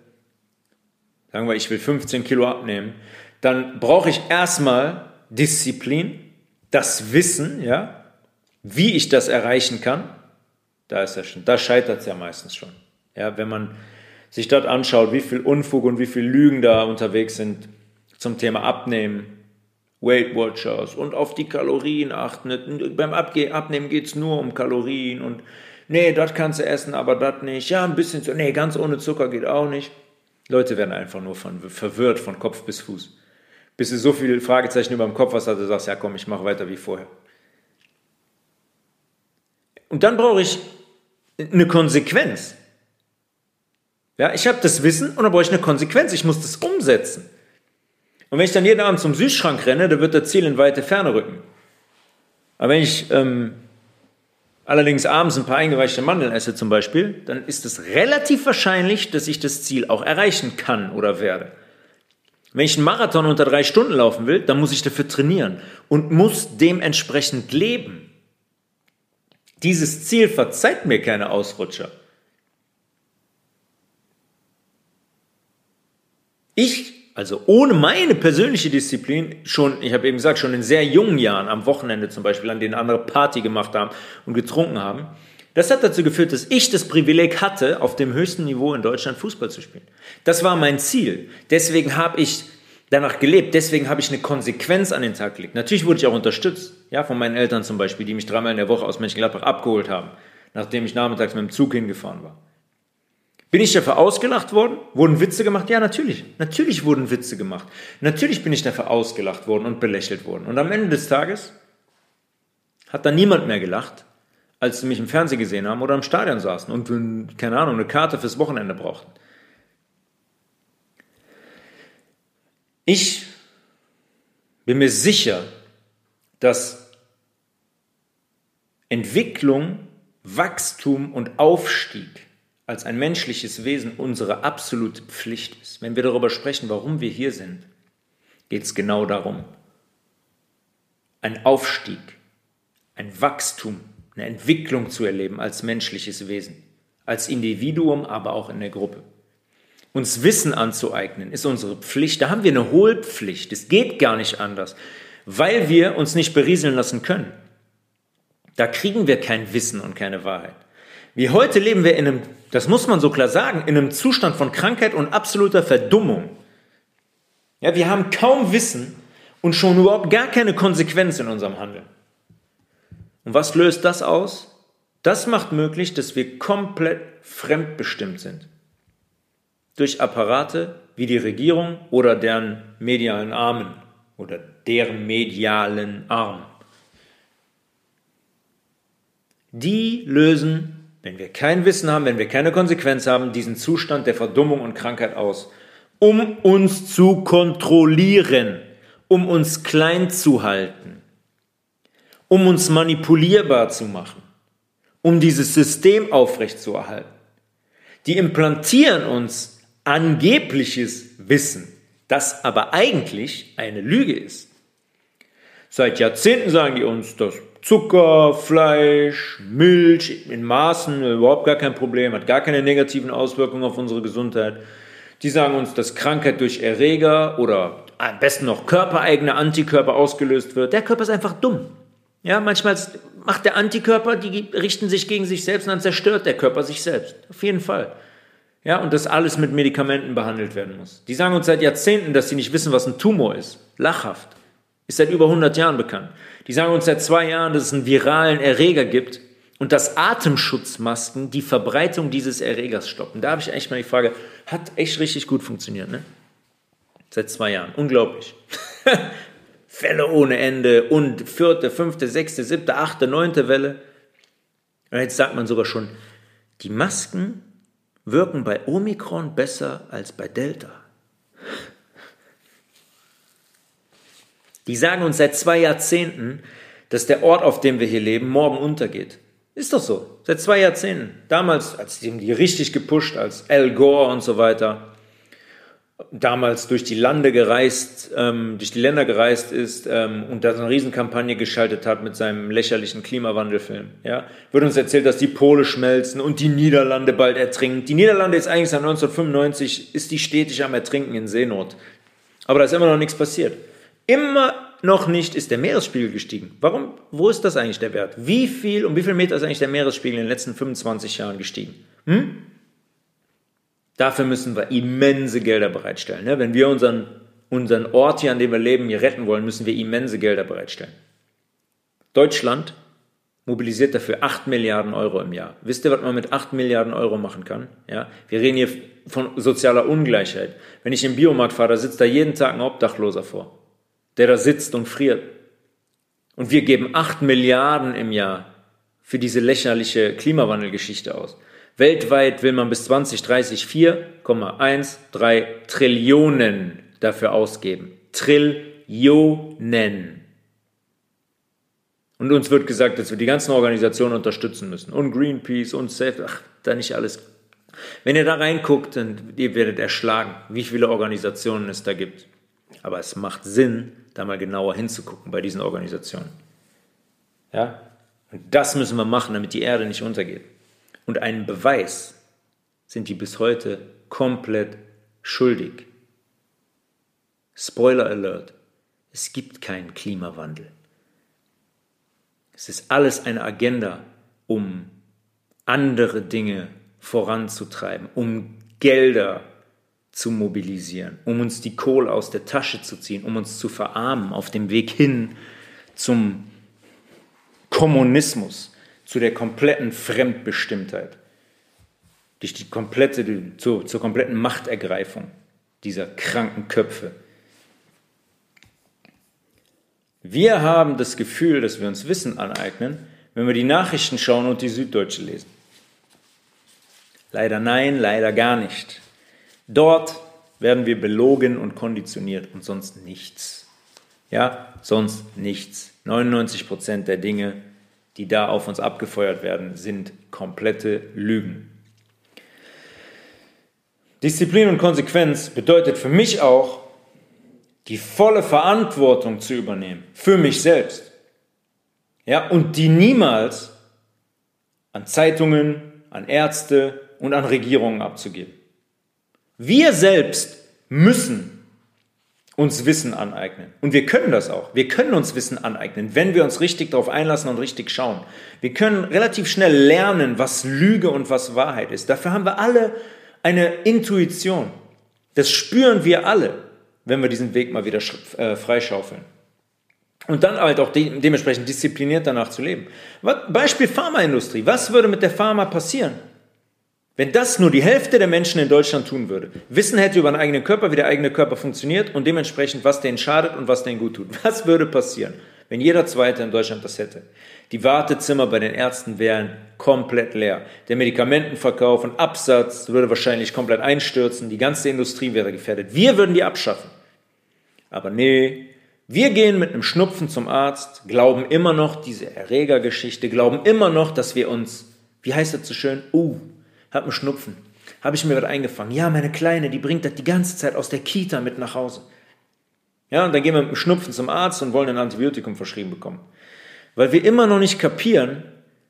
sagen wir, ich will 15 Kilo abnehmen, dann brauche ich erstmal Disziplin, das Wissen, ja, wie ich das erreichen kann. Da ist ja schon, da scheitert es ja meistens schon. Ja, wenn man sich dort anschaut, wie viel Unfug und wie viel Lügen da unterwegs sind zum Thema Abnehmen, Weight Watchers und auf die Kalorien achten. Beim Abnehmen geht es nur um Kalorien und nee, das kannst du essen, aber das nicht. Ja, ein bisschen so, nee, ganz ohne Zucker geht auch nicht. Leute werden einfach nur von, verwirrt von Kopf bis Fuß. Bis du so viele Fragezeichen über dem Kopf hast, dass du sagst, ja komm, ich mache weiter wie vorher. Und dann brauche ich eine Konsequenz. Ja, ich habe das Wissen und dann brauche ich eine Konsequenz. Ich muss das umsetzen. Und wenn ich dann jeden Abend zum Süßschrank renne, dann wird das Ziel in weite Ferne rücken. Aber wenn ich ähm, allerdings abends ein paar eingeweichte Mandeln esse zum Beispiel, dann ist es relativ wahrscheinlich, dass ich das Ziel auch erreichen kann oder werde. Wenn ich einen Marathon unter drei Stunden laufen will, dann muss ich dafür trainieren und muss dementsprechend leben. Dieses Ziel verzeiht mir keine Ausrutscher. Ich, also ohne meine persönliche Disziplin, schon, ich habe eben gesagt, schon in sehr jungen Jahren, am Wochenende zum Beispiel, an denen andere Party gemacht haben und getrunken haben, das hat dazu geführt, dass ich das Privileg hatte, auf dem höchsten Niveau in Deutschland Fußball zu spielen. Das war mein Ziel. Deswegen habe ich danach gelebt. Deswegen habe ich eine Konsequenz an den Tag gelegt. Natürlich wurde ich auch unterstützt, ja, von meinen Eltern zum Beispiel, die mich dreimal in der Woche aus Mönchengladbach abgeholt haben, nachdem ich nachmittags mit dem Zug hingefahren war. Bin ich dafür ausgelacht worden? Wurden Witze gemacht? Ja, natürlich. Natürlich wurden Witze gemacht. Natürlich bin ich dafür ausgelacht worden und belächelt worden. Und am Ende des Tages hat dann niemand mehr gelacht, als sie mich im Fernsehen gesehen haben oder im Stadion saßen und, keine Ahnung, eine Karte fürs Wochenende brauchten. Ich bin mir sicher, dass Entwicklung, Wachstum und Aufstieg als ein menschliches Wesen unsere absolute Pflicht ist. Wenn wir darüber sprechen, warum wir hier sind, geht es genau darum. Ein Aufstieg, ein Wachstum, eine Entwicklung zu erleben als menschliches Wesen, als Individuum, aber auch in der Gruppe. Uns Wissen anzueignen ist unsere Pflicht. Da haben wir eine Hohlpflicht. Es geht gar nicht anders, weil wir uns nicht berieseln lassen können. Da kriegen wir kein Wissen und keine Wahrheit. Wie heute leben wir in einem, das muss man so klar sagen, in einem Zustand von Krankheit und absoluter Verdummung. Ja, wir haben kaum Wissen und schon überhaupt gar keine Konsequenz in unserem Handeln. Und was löst das aus? Das macht möglich, dass wir komplett fremdbestimmt sind. Durch Apparate wie die Regierung oder deren medialen Armen oder deren medialen Arm. Die lösen wenn wir kein Wissen haben, wenn wir keine Konsequenz haben, diesen Zustand der Verdummung und Krankheit aus, um uns zu kontrollieren, um uns klein zu halten, um uns manipulierbar zu machen, um dieses System aufrechtzuerhalten. Die implantieren uns angebliches Wissen, das aber eigentlich eine Lüge ist. Seit Jahrzehnten sagen die uns, dass Zucker, Fleisch, Milch in Maßen überhaupt gar kein Problem, hat gar keine negativen Auswirkungen auf unsere Gesundheit. Die sagen uns, dass Krankheit durch Erreger oder am besten noch körpereigene Antikörper ausgelöst wird. Der Körper ist einfach dumm. Ja, manchmal macht der Antikörper, die richten sich gegen sich selbst und dann zerstört der Körper sich selbst. Auf jeden Fall. Ja, und das alles mit Medikamenten behandelt werden muss. Die sagen uns seit Jahrzehnten, dass sie nicht wissen, was ein Tumor ist. Lachhaft. Ist seit über 100 Jahren bekannt. Die sagen uns seit zwei Jahren, dass es einen viralen Erreger gibt und dass Atemschutzmasken die Verbreitung dieses Erregers stoppen. Da habe ich echt mal die Frage, hat echt richtig gut funktioniert, ne? Seit zwei Jahren. Unglaublich. Fälle ohne Ende und vierte, fünfte, sechste, siebte, achte, neunte Welle. Und jetzt sagt man sogar schon, die Masken wirken bei Omikron besser als bei Delta. Die sagen uns seit zwei Jahrzehnten, dass der Ort, auf dem wir hier leben, morgen untergeht. Ist doch so. Seit zwei Jahrzehnten. Damals, als die, richtig gepusht, als Al Gore und so weiter, damals durch die Lande gereist, ähm, durch die Länder gereist ist ähm, und da so eine Riesenkampagne geschaltet hat mit seinem lächerlichen Klimawandelfilm. Ja, wird uns erzählt, dass die Pole schmelzen und die Niederlande bald ertrinken. Die Niederlande ist eigentlich seit 1995 ist die stetig am Ertrinken in Seenot, aber da ist immer noch nichts passiert. Immer noch nicht ist der Meeresspiegel gestiegen. Warum? Wo ist das eigentlich der Wert? Wie viel, um wie viel Meter ist eigentlich der Meeresspiegel in den letzten 25 Jahren gestiegen? Hm? Dafür müssen wir immense Gelder bereitstellen. Ne? Wenn wir unseren, unseren Ort hier, an dem wir leben, hier retten wollen, müssen wir immense Gelder bereitstellen. Deutschland mobilisiert dafür 8 Milliarden Euro im Jahr. Wisst ihr, was man mit 8 Milliarden Euro machen kann? Ja? Wir reden hier von sozialer Ungleichheit. Wenn ich im Biomarkt fahre, da sitzt da jeden Tag ein Obdachloser vor der da sitzt und friert. Und wir geben 8 Milliarden im Jahr für diese lächerliche Klimawandelgeschichte aus. Weltweit will man bis 2030 4,13 Trillionen dafür ausgeben. Trillionen. Und uns wird gesagt, dass wir die ganzen Organisationen unterstützen müssen. Und Greenpeace und Safe, ach, da nicht alles. Wenn ihr da reinguckt, dann ihr werdet erschlagen, wie viele Organisationen es da gibt. Aber es macht Sinn, da mal genauer hinzugucken bei diesen Organisationen. Ja? Und das müssen wir machen, damit die Erde nicht untergeht. Und einen Beweis sind die bis heute komplett schuldig. Spoiler Alert. Es gibt keinen Klimawandel. Es ist alles eine Agenda, um andere Dinge voranzutreiben, um Gelder zu mobilisieren, um uns die Kohle aus der Tasche zu ziehen, um uns zu verarmen auf dem Weg hin zum Kommunismus, zu der kompletten Fremdbestimmtheit, durch die komplette, zur, zur kompletten Machtergreifung dieser kranken Köpfe. Wir haben das Gefühl, dass wir uns Wissen aneignen, wenn wir die Nachrichten schauen und die Süddeutsche lesen. Leider nein, leider gar nicht. Dort werden wir belogen und konditioniert und sonst nichts. Ja, sonst nichts. 99 Prozent der Dinge, die da auf uns abgefeuert werden, sind komplette Lügen. Disziplin und Konsequenz bedeutet für mich auch, die volle Verantwortung zu übernehmen für mich selbst. Ja, und die niemals an Zeitungen, an Ärzte und an Regierungen abzugeben. Wir selbst müssen uns Wissen aneignen. Und wir können das auch. Wir können uns Wissen aneignen, wenn wir uns richtig darauf einlassen und richtig schauen. Wir können relativ schnell lernen, was Lüge und was Wahrheit ist. Dafür haben wir alle eine Intuition. Das spüren wir alle, wenn wir diesen Weg mal wieder äh, freischaufeln. Und dann halt auch de dementsprechend diszipliniert danach zu leben. Beispiel Pharmaindustrie. Was würde mit der Pharma passieren? Wenn das nur die Hälfte der Menschen in Deutschland tun würde, Wissen hätte über den eigenen Körper, wie der eigene Körper funktioniert und dementsprechend, was denen schadet und was denen gut tut. Was würde passieren, wenn jeder Zweite in Deutschland das hätte? Die Wartezimmer bei den Ärzten wären komplett leer. Der Medikamentenverkauf und Absatz würde wahrscheinlich komplett einstürzen. Die ganze Industrie wäre gefährdet. Wir würden die abschaffen. Aber nee, wir gehen mit einem Schnupfen zum Arzt, glauben immer noch diese Erregergeschichte, glauben immer noch, dass wir uns, wie heißt das so schön, uh, hat einen Schnupfen. Habe ich mir was eingefangen. Ja, meine Kleine, die bringt das die ganze Zeit aus der Kita mit nach Hause. Ja, und dann gehen wir mit dem Schnupfen zum Arzt und wollen ein Antibiotikum verschrieben bekommen. Weil wir immer noch nicht kapieren,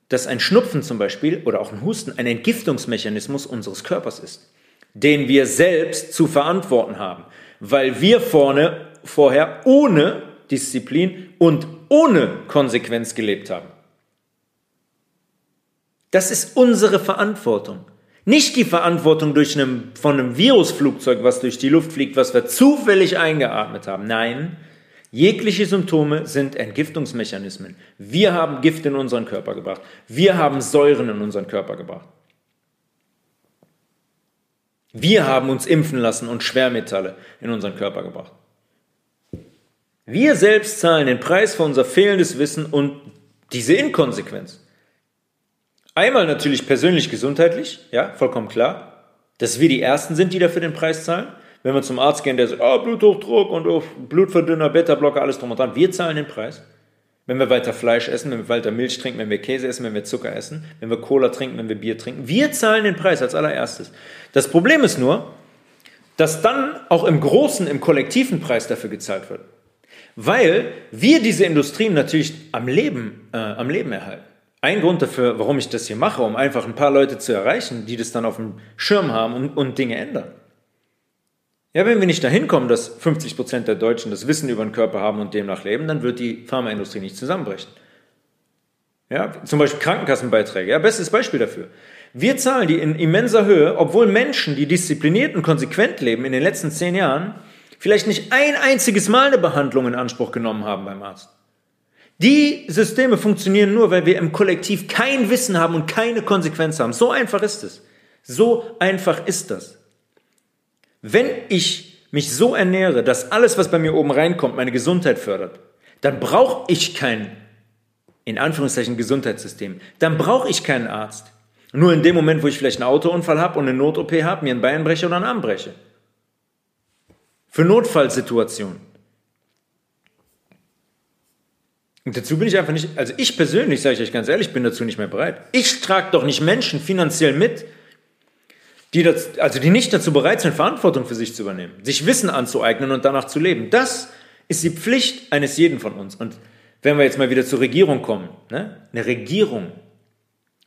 dass ein Schnupfen zum Beispiel oder auch ein Husten ein Entgiftungsmechanismus unseres Körpers ist, den wir selbst zu verantworten haben, weil wir vorne vorher ohne Disziplin und ohne Konsequenz gelebt haben. Das ist unsere Verantwortung. Nicht die Verantwortung durch einem, von einem Virusflugzeug, was durch die Luft fliegt, was wir zufällig eingeatmet haben. Nein, jegliche Symptome sind Entgiftungsmechanismen. Wir haben Gift in unseren Körper gebracht. Wir haben Säuren in unseren Körper gebracht. Wir haben uns impfen lassen und Schwermetalle in unseren Körper gebracht. Wir selbst zahlen den Preis für unser fehlendes Wissen und diese Inkonsequenz. Einmal natürlich persönlich gesundheitlich, ja, vollkommen klar, dass wir die Ersten sind, die dafür den Preis zahlen. Wenn wir zum Arzt gehen, der sagt, oh, Bluthochdruck und oh, Blutverdünner, Beta-Blocker, alles drum und dran, wir zahlen den Preis. Wenn wir weiter Fleisch essen, wenn wir weiter Milch trinken, wenn wir Käse essen, wenn wir Zucker essen, wenn wir Cola trinken, wenn wir Bier trinken. Wir zahlen den Preis als allererstes. Das Problem ist nur, dass dann auch im großen, im kollektiven Preis dafür gezahlt wird. Weil wir diese Industrien natürlich am Leben, äh, am Leben erhalten. Ein Grund dafür, warum ich das hier mache, um einfach ein paar Leute zu erreichen, die das dann auf dem Schirm haben und, und Dinge ändern. Ja, wenn wir nicht dahin kommen, dass 50 Prozent der Deutschen das Wissen über den Körper haben und demnach leben, dann wird die Pharmaindustrie nicht zusammenbrechen. Ja, zum Beispiel Krankenkassenbeiträge. Ja, bestes Beispiel dafür. Wir zahlen die in immenser Höhe, obwohl Menschen, die diszipliniert und konsequent leben in den letzten zehn Jahren, vielleicht nicht ein einziges Mal eine Behandlung in Anspruch genommen haben beim Arzt. Die Systeme funktionieren nur, weil wir im Kollektiv kein Wissen haben und keine Konsequenz haben. So einfach ist es. So einfach ist das. Wenn ich mich so ernähre, dass alles, was bei mir oben reinkommt, meine Gesundheit fördert, dann brauche ich kein, in Anführungszeichen, Gesundheitssystem. Dann brauche ich keinen Arzt. Nur in dem Moment, wo ich vielleicht einen Autounfall habe und eine Not-OP habe, mir ein Bein breche oder einen Arm breche. Für Notfallsituationen. Und dazu bin ich einfach nicht, also ich persönlich, sage ich euch ganz ehrlich, bin dazu nicht mehr bereit. Ich trage doch nicht Menschen finanziell mit, die, das, also die nicht dazu bereit sind, Verantwortung für sich zu übernehmen, sich Wissen anzueignen und danach zu leben. Das ist die Pflicht eines jeden von uns. Und wenn wir jetzt mal wieder zur Regierung kommen, ne? eine Regierung,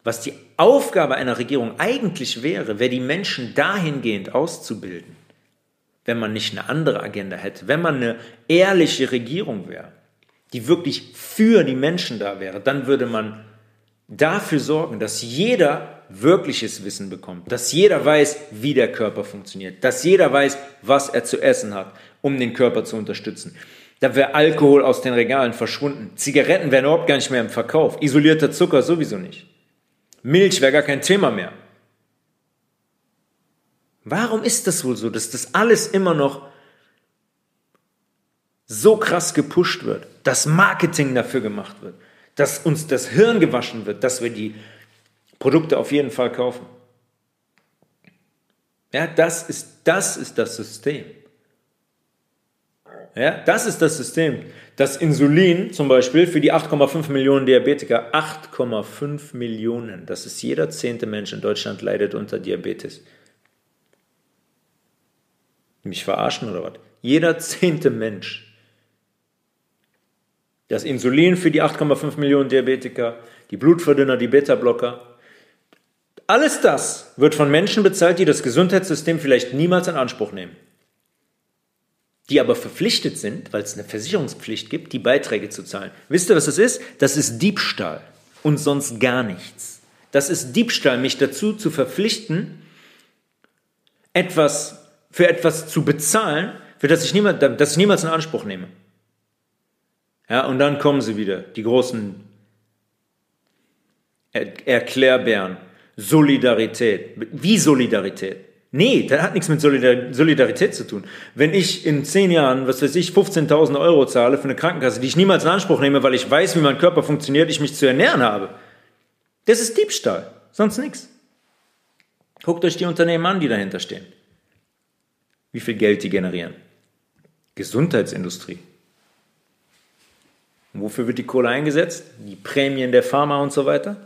was die Aufgabe einer Regierung eigentlich wäre, wäre die Menschen dahingehend auszubilden, wenn man nicht eine andere Agenda hätte, wenn man eine ehrliche Regierung wäre, die wirklich für die Menschen da wäre, dann würde man dafür sorgen, dass jeder wirkliches Wissen bekommt, dass jeder weiß, wie der Körper funktioniert, dass jeder weiß, was er zu essen hat, um den Körper zu unterstützen. Da wäre Alkohol aus den Regalen verschwunden. Zigaretten wären überhaupt gar nicht mehr im Verkauf. Isolierter Zucker sowieso nicht. Milch wäre gar kein Thema mehr. Warum ist das wohl so, dass das alles immer noch so krass gepusht wird, dass Marketing dafür gemacht wird, dass uns das Hirn gewaschen wird, dass wir die Produkte auf jeden Fall kaufen. Ja, das ist, das ist das System. Ja, das ist das System. Das Insulin zum Beispiel für die 8,5 Millionen Diabetiker, 8,5 Millionen, das ist jeder zehnte Mensch in Deutschland leidet unter Diabetes. Mich verarschen oder was? Jeder zehnte Mensch das Insulin für die 8,5 Millionen Diabetiker, die Blutverdünner, die Beta-Blocker. Alles das wird von Menschen bezahlt, die das Gesundheitssystem vielleicht niemals in Anspruch nehmen. Die aber verpflichtet sind, weil es eine Versicherungspflicht gibt, die Beiträge zu zahlen. Wisst ihr, was das ist? Das ist Diebstahl und sonst gar nichts. Das ist Diebstahl, mich dazu zu verpflichten, etwas für etwas zu bezahlen, für das ich, niemals, das ich niemals in Anspruch nehme. Ja, und dann kommen sie wieder, die großen er Erklärbären. Solidarität. Wie Solidarität? Nee, das hat nichts mit Solidarität zu tun. Wenn ich in zehn Jahren, was weiß ich, 15.000 Euro zahle für eine Krankenkasse, die ich niemals in Anspruch nehme, weil ich weiß, wie mein Körper funktioniert, ich mich zu ernähren habe, das ist Diebstahl, sonst nichts. Guckt euch die Unternehmen an, die dahinter stehen. Wie viel Geld die generieren. Gesundheitsindustrie. Und wofür wird die Kohle eingesetzt? Die Prämien der Pharma und so weiter?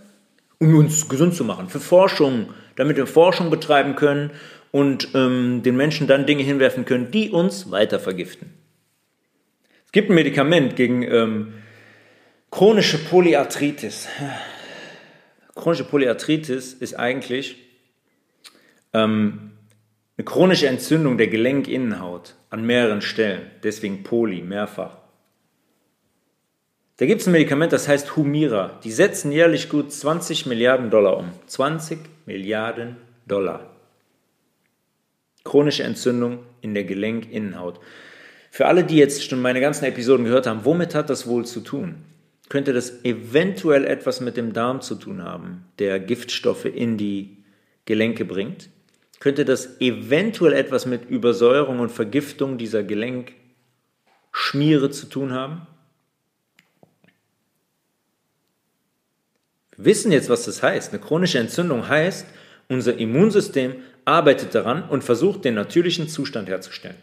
Um uns gesund zu machen, für Forschung, damit wir Forschung betreiben können und ähm, den Menschen dann Dinge hinwerfen können, die uns weiter vergiften. Es gibt ein Medikament gegen ähm, chronische Polyarthritis. Chronische Polyarthritis ist eigentlich ähm, eine chronische Entzündung der Gelenkinnenhaut an mehreren Stellen, deswegen Poly, mehrfach. Da gibt es ein Medikament, das heißt Humira. Die setzen jährlich gut 20 Milliarden Dollar um. 20 Milliarden Dollar. Chronische Entzündung in der Gelenkinnenhaut. Für alle, die jetzt schon meine ganzen Episoden gehört haben, womit hat das wohl zu tun? Könnte das eventuell etwas mit dem Darm zu tun haben, der Giftstoffe in die Gelenke bringt? Könnte das eventuell etwas mit Übersäuerung und Vergiftung dieser Gelenkschmiere zu tun haben? Wissen jetzt, was das heißt. Eine chronische Entzündung heißt, unser Immunsystem arbeitet daran und versucht, den natürlichen Zustand herzustellen.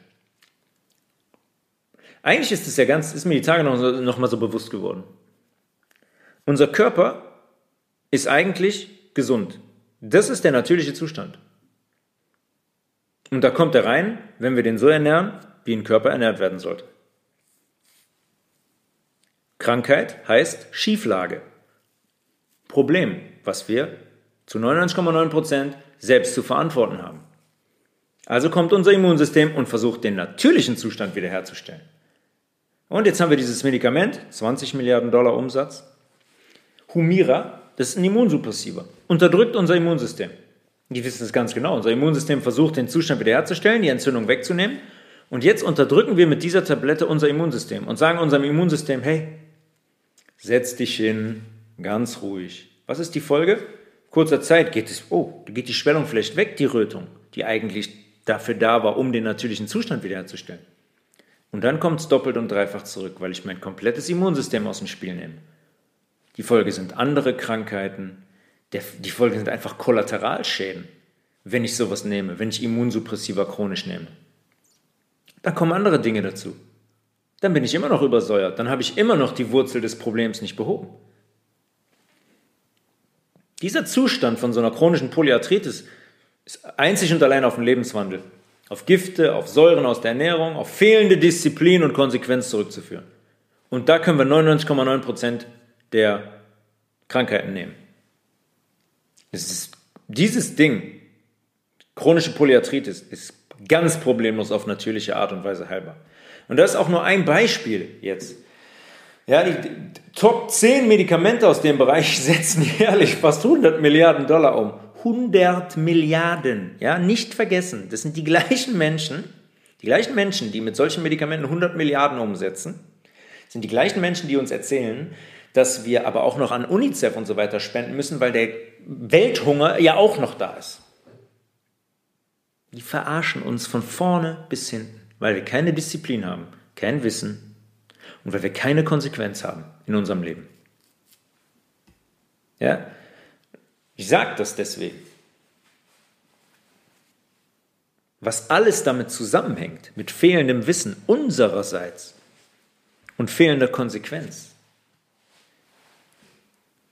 Eigentlich ist es ja ganz, ist mir die Tage noch, noch mal so bewusst geworden. Unser Körper ist eigentlich gesund. Das ist der natürliche Zustand. Und da kommt er rein, wenn wir den so ernähren, wie ein Körper ernährt werden sollte. Krankheit heißt Schieflage. Problem, was wir zu 99,9% selbst zu verantworten haben. Also kommt unser Immunsystem und versucht den natürlichen Zustand wiederherzustellen. Und jetzt haben wir dieses Medikament, 20 Milliarden Dollar Umsatz. Humira, das ist ein Immunsuppressiver, unterdrückt unser Immunsystem. Die wissen es ganz genau. Unser Immunsystem versucht, den Zustand wiederherzustellen, die Entzündung wegzunehmen. Und jetzt unterdrücken wir mit dieser Tablette unser Immunsystem und sagen unserem Immunsystem, hey, setz dich hin, ganz ruhig. Was ist die Folge? Kurzer Zeit geht es, oh, geht die Schwellung vielleicht weg, die Rötung, die eigentlich dafür da war, um den natürlichen Zustand wiederherzustellen. Und dann kommt es doppelt und dreifach zurück, weil ich mein komplettes Immunsystem aus dem Spiel nehme. Die Folge sind andere Krankheiten, der, die Folge sind einfach Kollateralschäden, wenn ich sowas nehme, wenn ich Immunsuppressiva chronisch nehme. Dann kommen andere Dinge dazu. Dann bin ich immer noch übersäuert, dann habe ich immer noch die Wurzel des Problems nicht behoben. Dieser Zustand von so einer chronischen Polyarthritis ist einzig und allein auf den Lebenswandel, auf Gifte, auf Säuren aus der Ernährung, auf fehlende Disziplin und Konsequenz zurückzuführen. Und da können wir 99,9% der Krankheiten nehmen. Ist, dieses Ding, chronische Polyarthritis, ist ganz problemlos auf natürliche Art und Weise heilbar. Und das ist auch nur ein Beispiel jetzt. Ja, die, Top 10 Medikamente aus dem Bereich setzen jährlich fast 100 Milliarden Dollar um. 100 Milliarden, ja, nicht vergessen. Das sind die gleichen Menschen, die gleichen Menschen, die mit solchen Medikamenten 100 Milliarden umsetzen, sind die gleichen Menschen, die uns erzählen, dass wir aber auch noch an UNICEF und so weiter spenden müssen, weil der Welthunger ja auch noch da ist. Die verarschen uns von vorne bis hinten, weil wir keine Disziplin haben, kein Wissen und weil wir keine Konsequenz haben in unserem Leben. Ja? Ich sage das deswegen. Was alles damit zusammenhängt, mit fehlendem Wissen unsererseits und fehlender Konsequenz,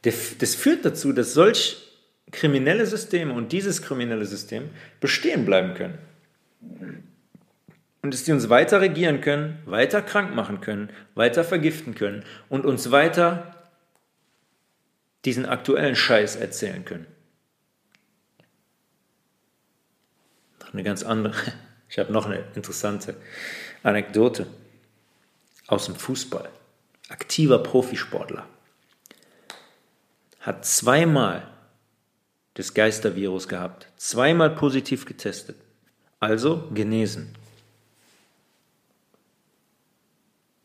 das führt dazu, dass solch kriminelle Systeme und dieses kriminelle System bestehen bleiben können. Und dass die uns weiter regieren können, weiter krank machen können, weiter vergiften können und uns weiter diesen aktuellen Scheiß erzählen können. Noch eine ganz andere, ich habe noch eine interessante Anekdote aus dem Fußball. Aktiver Profisportler hat zweimal das Geistervirus gehabt, zweimal positiv getestet, also genesen.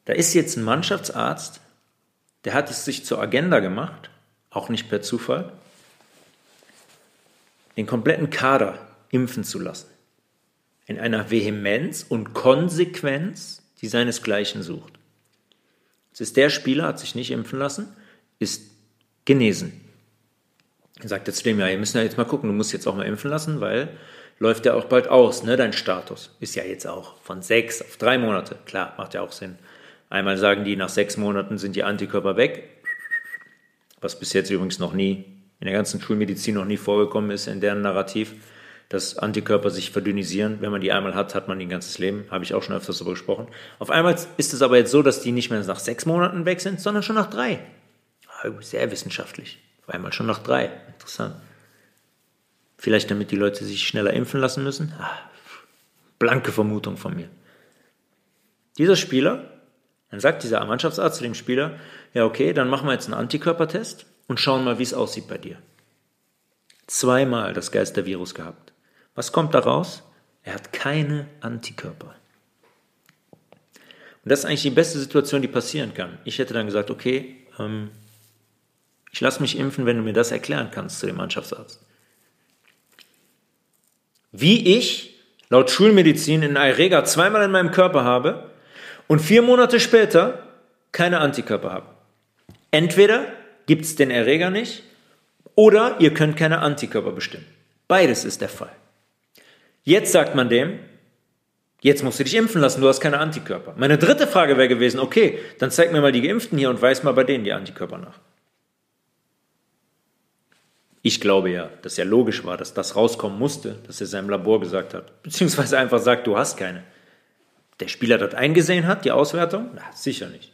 Da ist jetzt ein Mannschaftsarzt, der hat es sich zur Agenda gemacht, auch nicht per Zufall, den kompletten Kader impfen zu lassen. In einer Vehemenz und Konsequenz, die seinesgleichen sucht. Es ist der Spieler, hat sich nicht impfen lassen, ist genesen. Er sagte zu dem, ja, ihr müsst ja jetzt mal gucken, du musst jetzt auch mal impfen lassen, weil läuft ja auch bald aus, ne, dein Status. Ist ja jetzt auch von sechs auf drei Monate. Klar, macht ja auch Sinn. Einmal sagen die, nach sechs Monaten sind die Antikörper weg, was bis jetzt übrigens noch nie, in der ganzen Schulmedizin noch nie vorgekommen ist, in deren Narrativ, dass Antikörper sich verdünnisieren. Wenn man die einmal hat, hat man die ein ganzes Leben. Habe ich auch schon öfters darüber gesprochen. Auf einmal ist es aber jetzt so, dass die nicht mehr nach sechs Monaten weg sind, sondern schon nach drei. Sehr wissenschaftlich. Auf einmal schon nach drei. Interessant. Vielleicht damit die Leute sich schneller impfen lassen müssen? Ah, blanke Vermutung von mir. Dieser Spieler, dann sagt dieser Mannschaftsarzt zu dem Spieler, ja okay, dann machen wir jetzt einen Antikörpertest und schauen mal, wie es aussieht bei dir. Zweimal das Geistervirus gehabt. Was kommt da raus? Er hat keine Antikörper. Und das ist eigentlich die beste Situation, die passieren kann. Ich hätte dann gesagt, okay, ähm, ich lasse mich impfen, wenn du mir das erklären kannst zu dem Mannschaftsarzt. Wie ich laut Schulmedizin einen Erreger zweimal in meinem Körper habe und vier Monate später keine Antikörper habe. Entweder gibt es den Erreger nicht oder ihr könnt keine Antikörper bestimmen. Beides ist der Fall. Jetzt sagt man dem, jetzt musst du dich impfen lassen, du hast keine Antikörper. Meine dritte Frage wäre gewesen, okay, dann zeig mir mal die Geimpften hier und weis mal bei denen die Antikörper nach. Ich glaube ja, dass ja logisch war, dass das rauskommen musste, dass er seinem Labor gesagt hat. Beziehungsweise einfach sagt, du hast keine. Der Spieler das eingesehen hat, die Auswertung? Na, sicher nicht.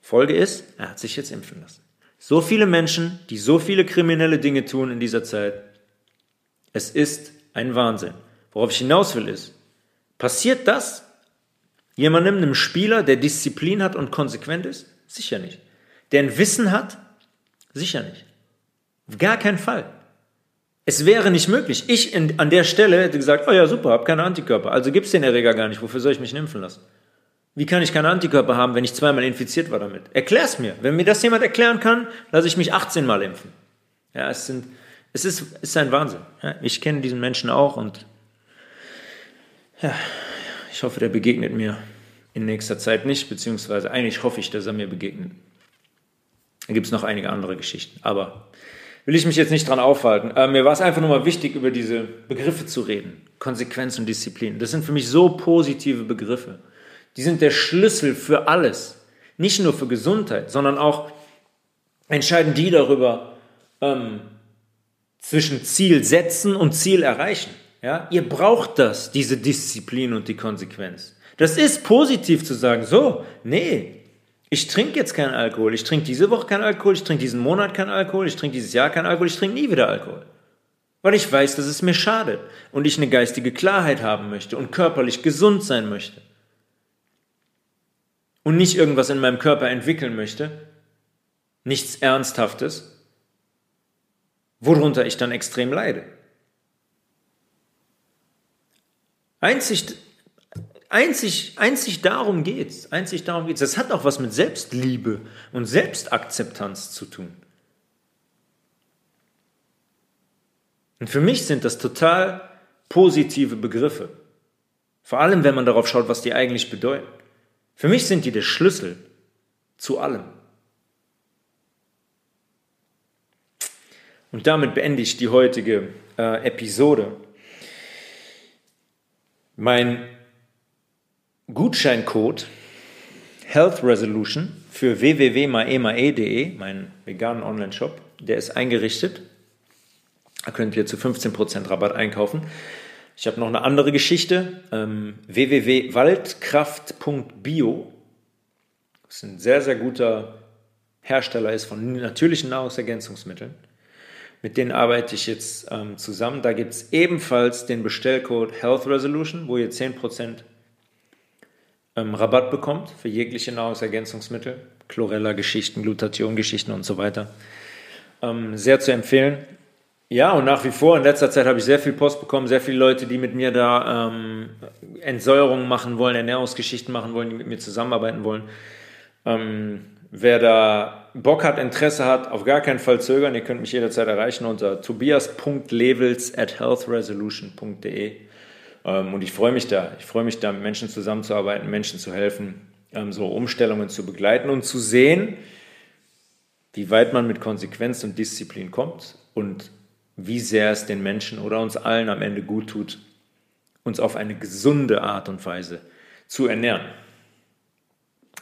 Folge ist, er hat sich jetzt impfen lassen. So viele Menschen, die so viele kriminelle Dinge tun in dieser Zeit. Es ist ein Wahnsinn. Worauf ich hinaus will ist, passiert das jemandem, einem Spieler, der Disziplin hat und konsequent ist? Sicher nicht. Der ein Wissen hat? Sicher nicht. Auf gar keinen Fall. Es wäre nicht möglich. Ich in, an der Stelle hätte gesagt, oh ja, super, habe keine Antikörper. Also gibt es den Erreger gar nicht. Wofür soll ich mich impfen lassen? Wie kann ich keine Antikörper haben, wenn ich zweimal infiziert war damit? Erklär's mir. Wenn mir das jemand erklären kann, lasse ich mich 18 Mal impfen. Ja, es sind, es ist, es ist ein Wahnsinn. Ja, ich kenne diesen Menschen auch und ja, ich hoffe, der begegnet mir in nächster Zeit nicht, beziehungsweise eigentlich hoffe ich, dass er mir begegnet. Da gibt es noch einige andere Geschichten, aber will ich mich jetzt nicht dran aufhalten. Äh, mir war es einfach nur mal wichtig, über diese Begriffe zu reden. Konsequenz und Disziplin. Das sind für mich so positive Begriffe. Die sind der Schlüssel für alles. Nicht nur für Gesundheit, sondern auch entscheiden die darüber ähm, zwischen Ziel setzen und Ziel erreichen. Ja? Ihr braucht das, diese Disziplin und die Konsequenz. Das ist positiv zu sagen, so, nee, ich trinke jetzt keinen Alkohol, ich trinke diese Woche keinen Alkohol, ich trinke diesen Monat keinen Alkohol, ich trinke dieses Jahr keinen Alkohol, ich trinke nie wieder Alkohol. Weil ich weiß, dass es mir schadet und ich eine geistige Klarheit haben möchte und körperlich gesund sein möchte. Und nicht irgendwas in meinem Körper entwickeln möchte, nichts Ernsthaftes, worunter ich dann extrem leide. Einzig Einzig, einzig darum geht's. Einzig darum geht's. Das hat auch was mit Selbstliebe und Selbstakzeptanz zu tun. Und für mich sind das total positive Begriffe. Vor allem, wenn man darauf schaut, was die eigentlich bedeuten. Für mich sind die der Schlüssel zu allem. Und damit beende ich die heutige äh, Episode. Mein Gutscheincode Health Resolution für www.maemae.de, meinen veganen Online-Shop, der ist eingerichtet. Da könnt ihr zu 15% Rabatt einkaufen. Ich habe noch eine andere Geschichte, ähm, www.waldkraft.bio, was ein sehr, sehr guter Hersteller ist von natürlichen Nahrungsergänzungsmitteln. Mit denen arbeite ich jetzt ähm, zusammen. Da gibt es ebenfalls den Bestellcode Health Resolution, wo ihr 10% ähm, Rabatt bekommt für jegliche Nahrungsergänzungsmittel, Chlorella-Geschichten, Glutathion-Geschichten und so weiter. Ähm, sehr zu empfehlen. Ja, und nach wie vor, in letzter Zeit habe ich sehr viel Post bekommen, sehr viele Leute, die mit mir da ähm, Entsäuerungen machen wollen, Ernährungsgeschichten machen wollen, die mit mir zusammenarbeiten wollen. Ähm, wer da Bock hat, Interesse hat, auf gar keinen Fall zögern. Ihr könnt mich jederzeit erreichen unter tobias.levels at healthresolution.de. Ähm, und ich freue mich da. Ich freue mich da, mit Menschen zusammenzuarbeiten, Menschen zu helfen, ähm, so Umstellungen zu begleiten und zu sehen, wie weit man mit Konsequenz und Disziplin kommt und wie sehr es den Menschen oder uns allen am Ende gut tut, uns auf eine gesunde Art und Weise zu ernähren.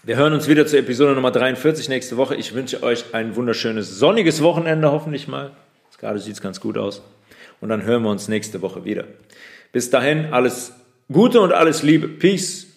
Wir hören uns wieder zur Episode Nummer 43 nächste Woche. Ich wünsche euch ein wunderschönes sonniges Wochenende, hoffentlich mal. Gerade sieht es ganz gut aus. Und dann hören wir uns nächste Woche wieder. Bis dahin alles Gute und alles Liebe. Peace.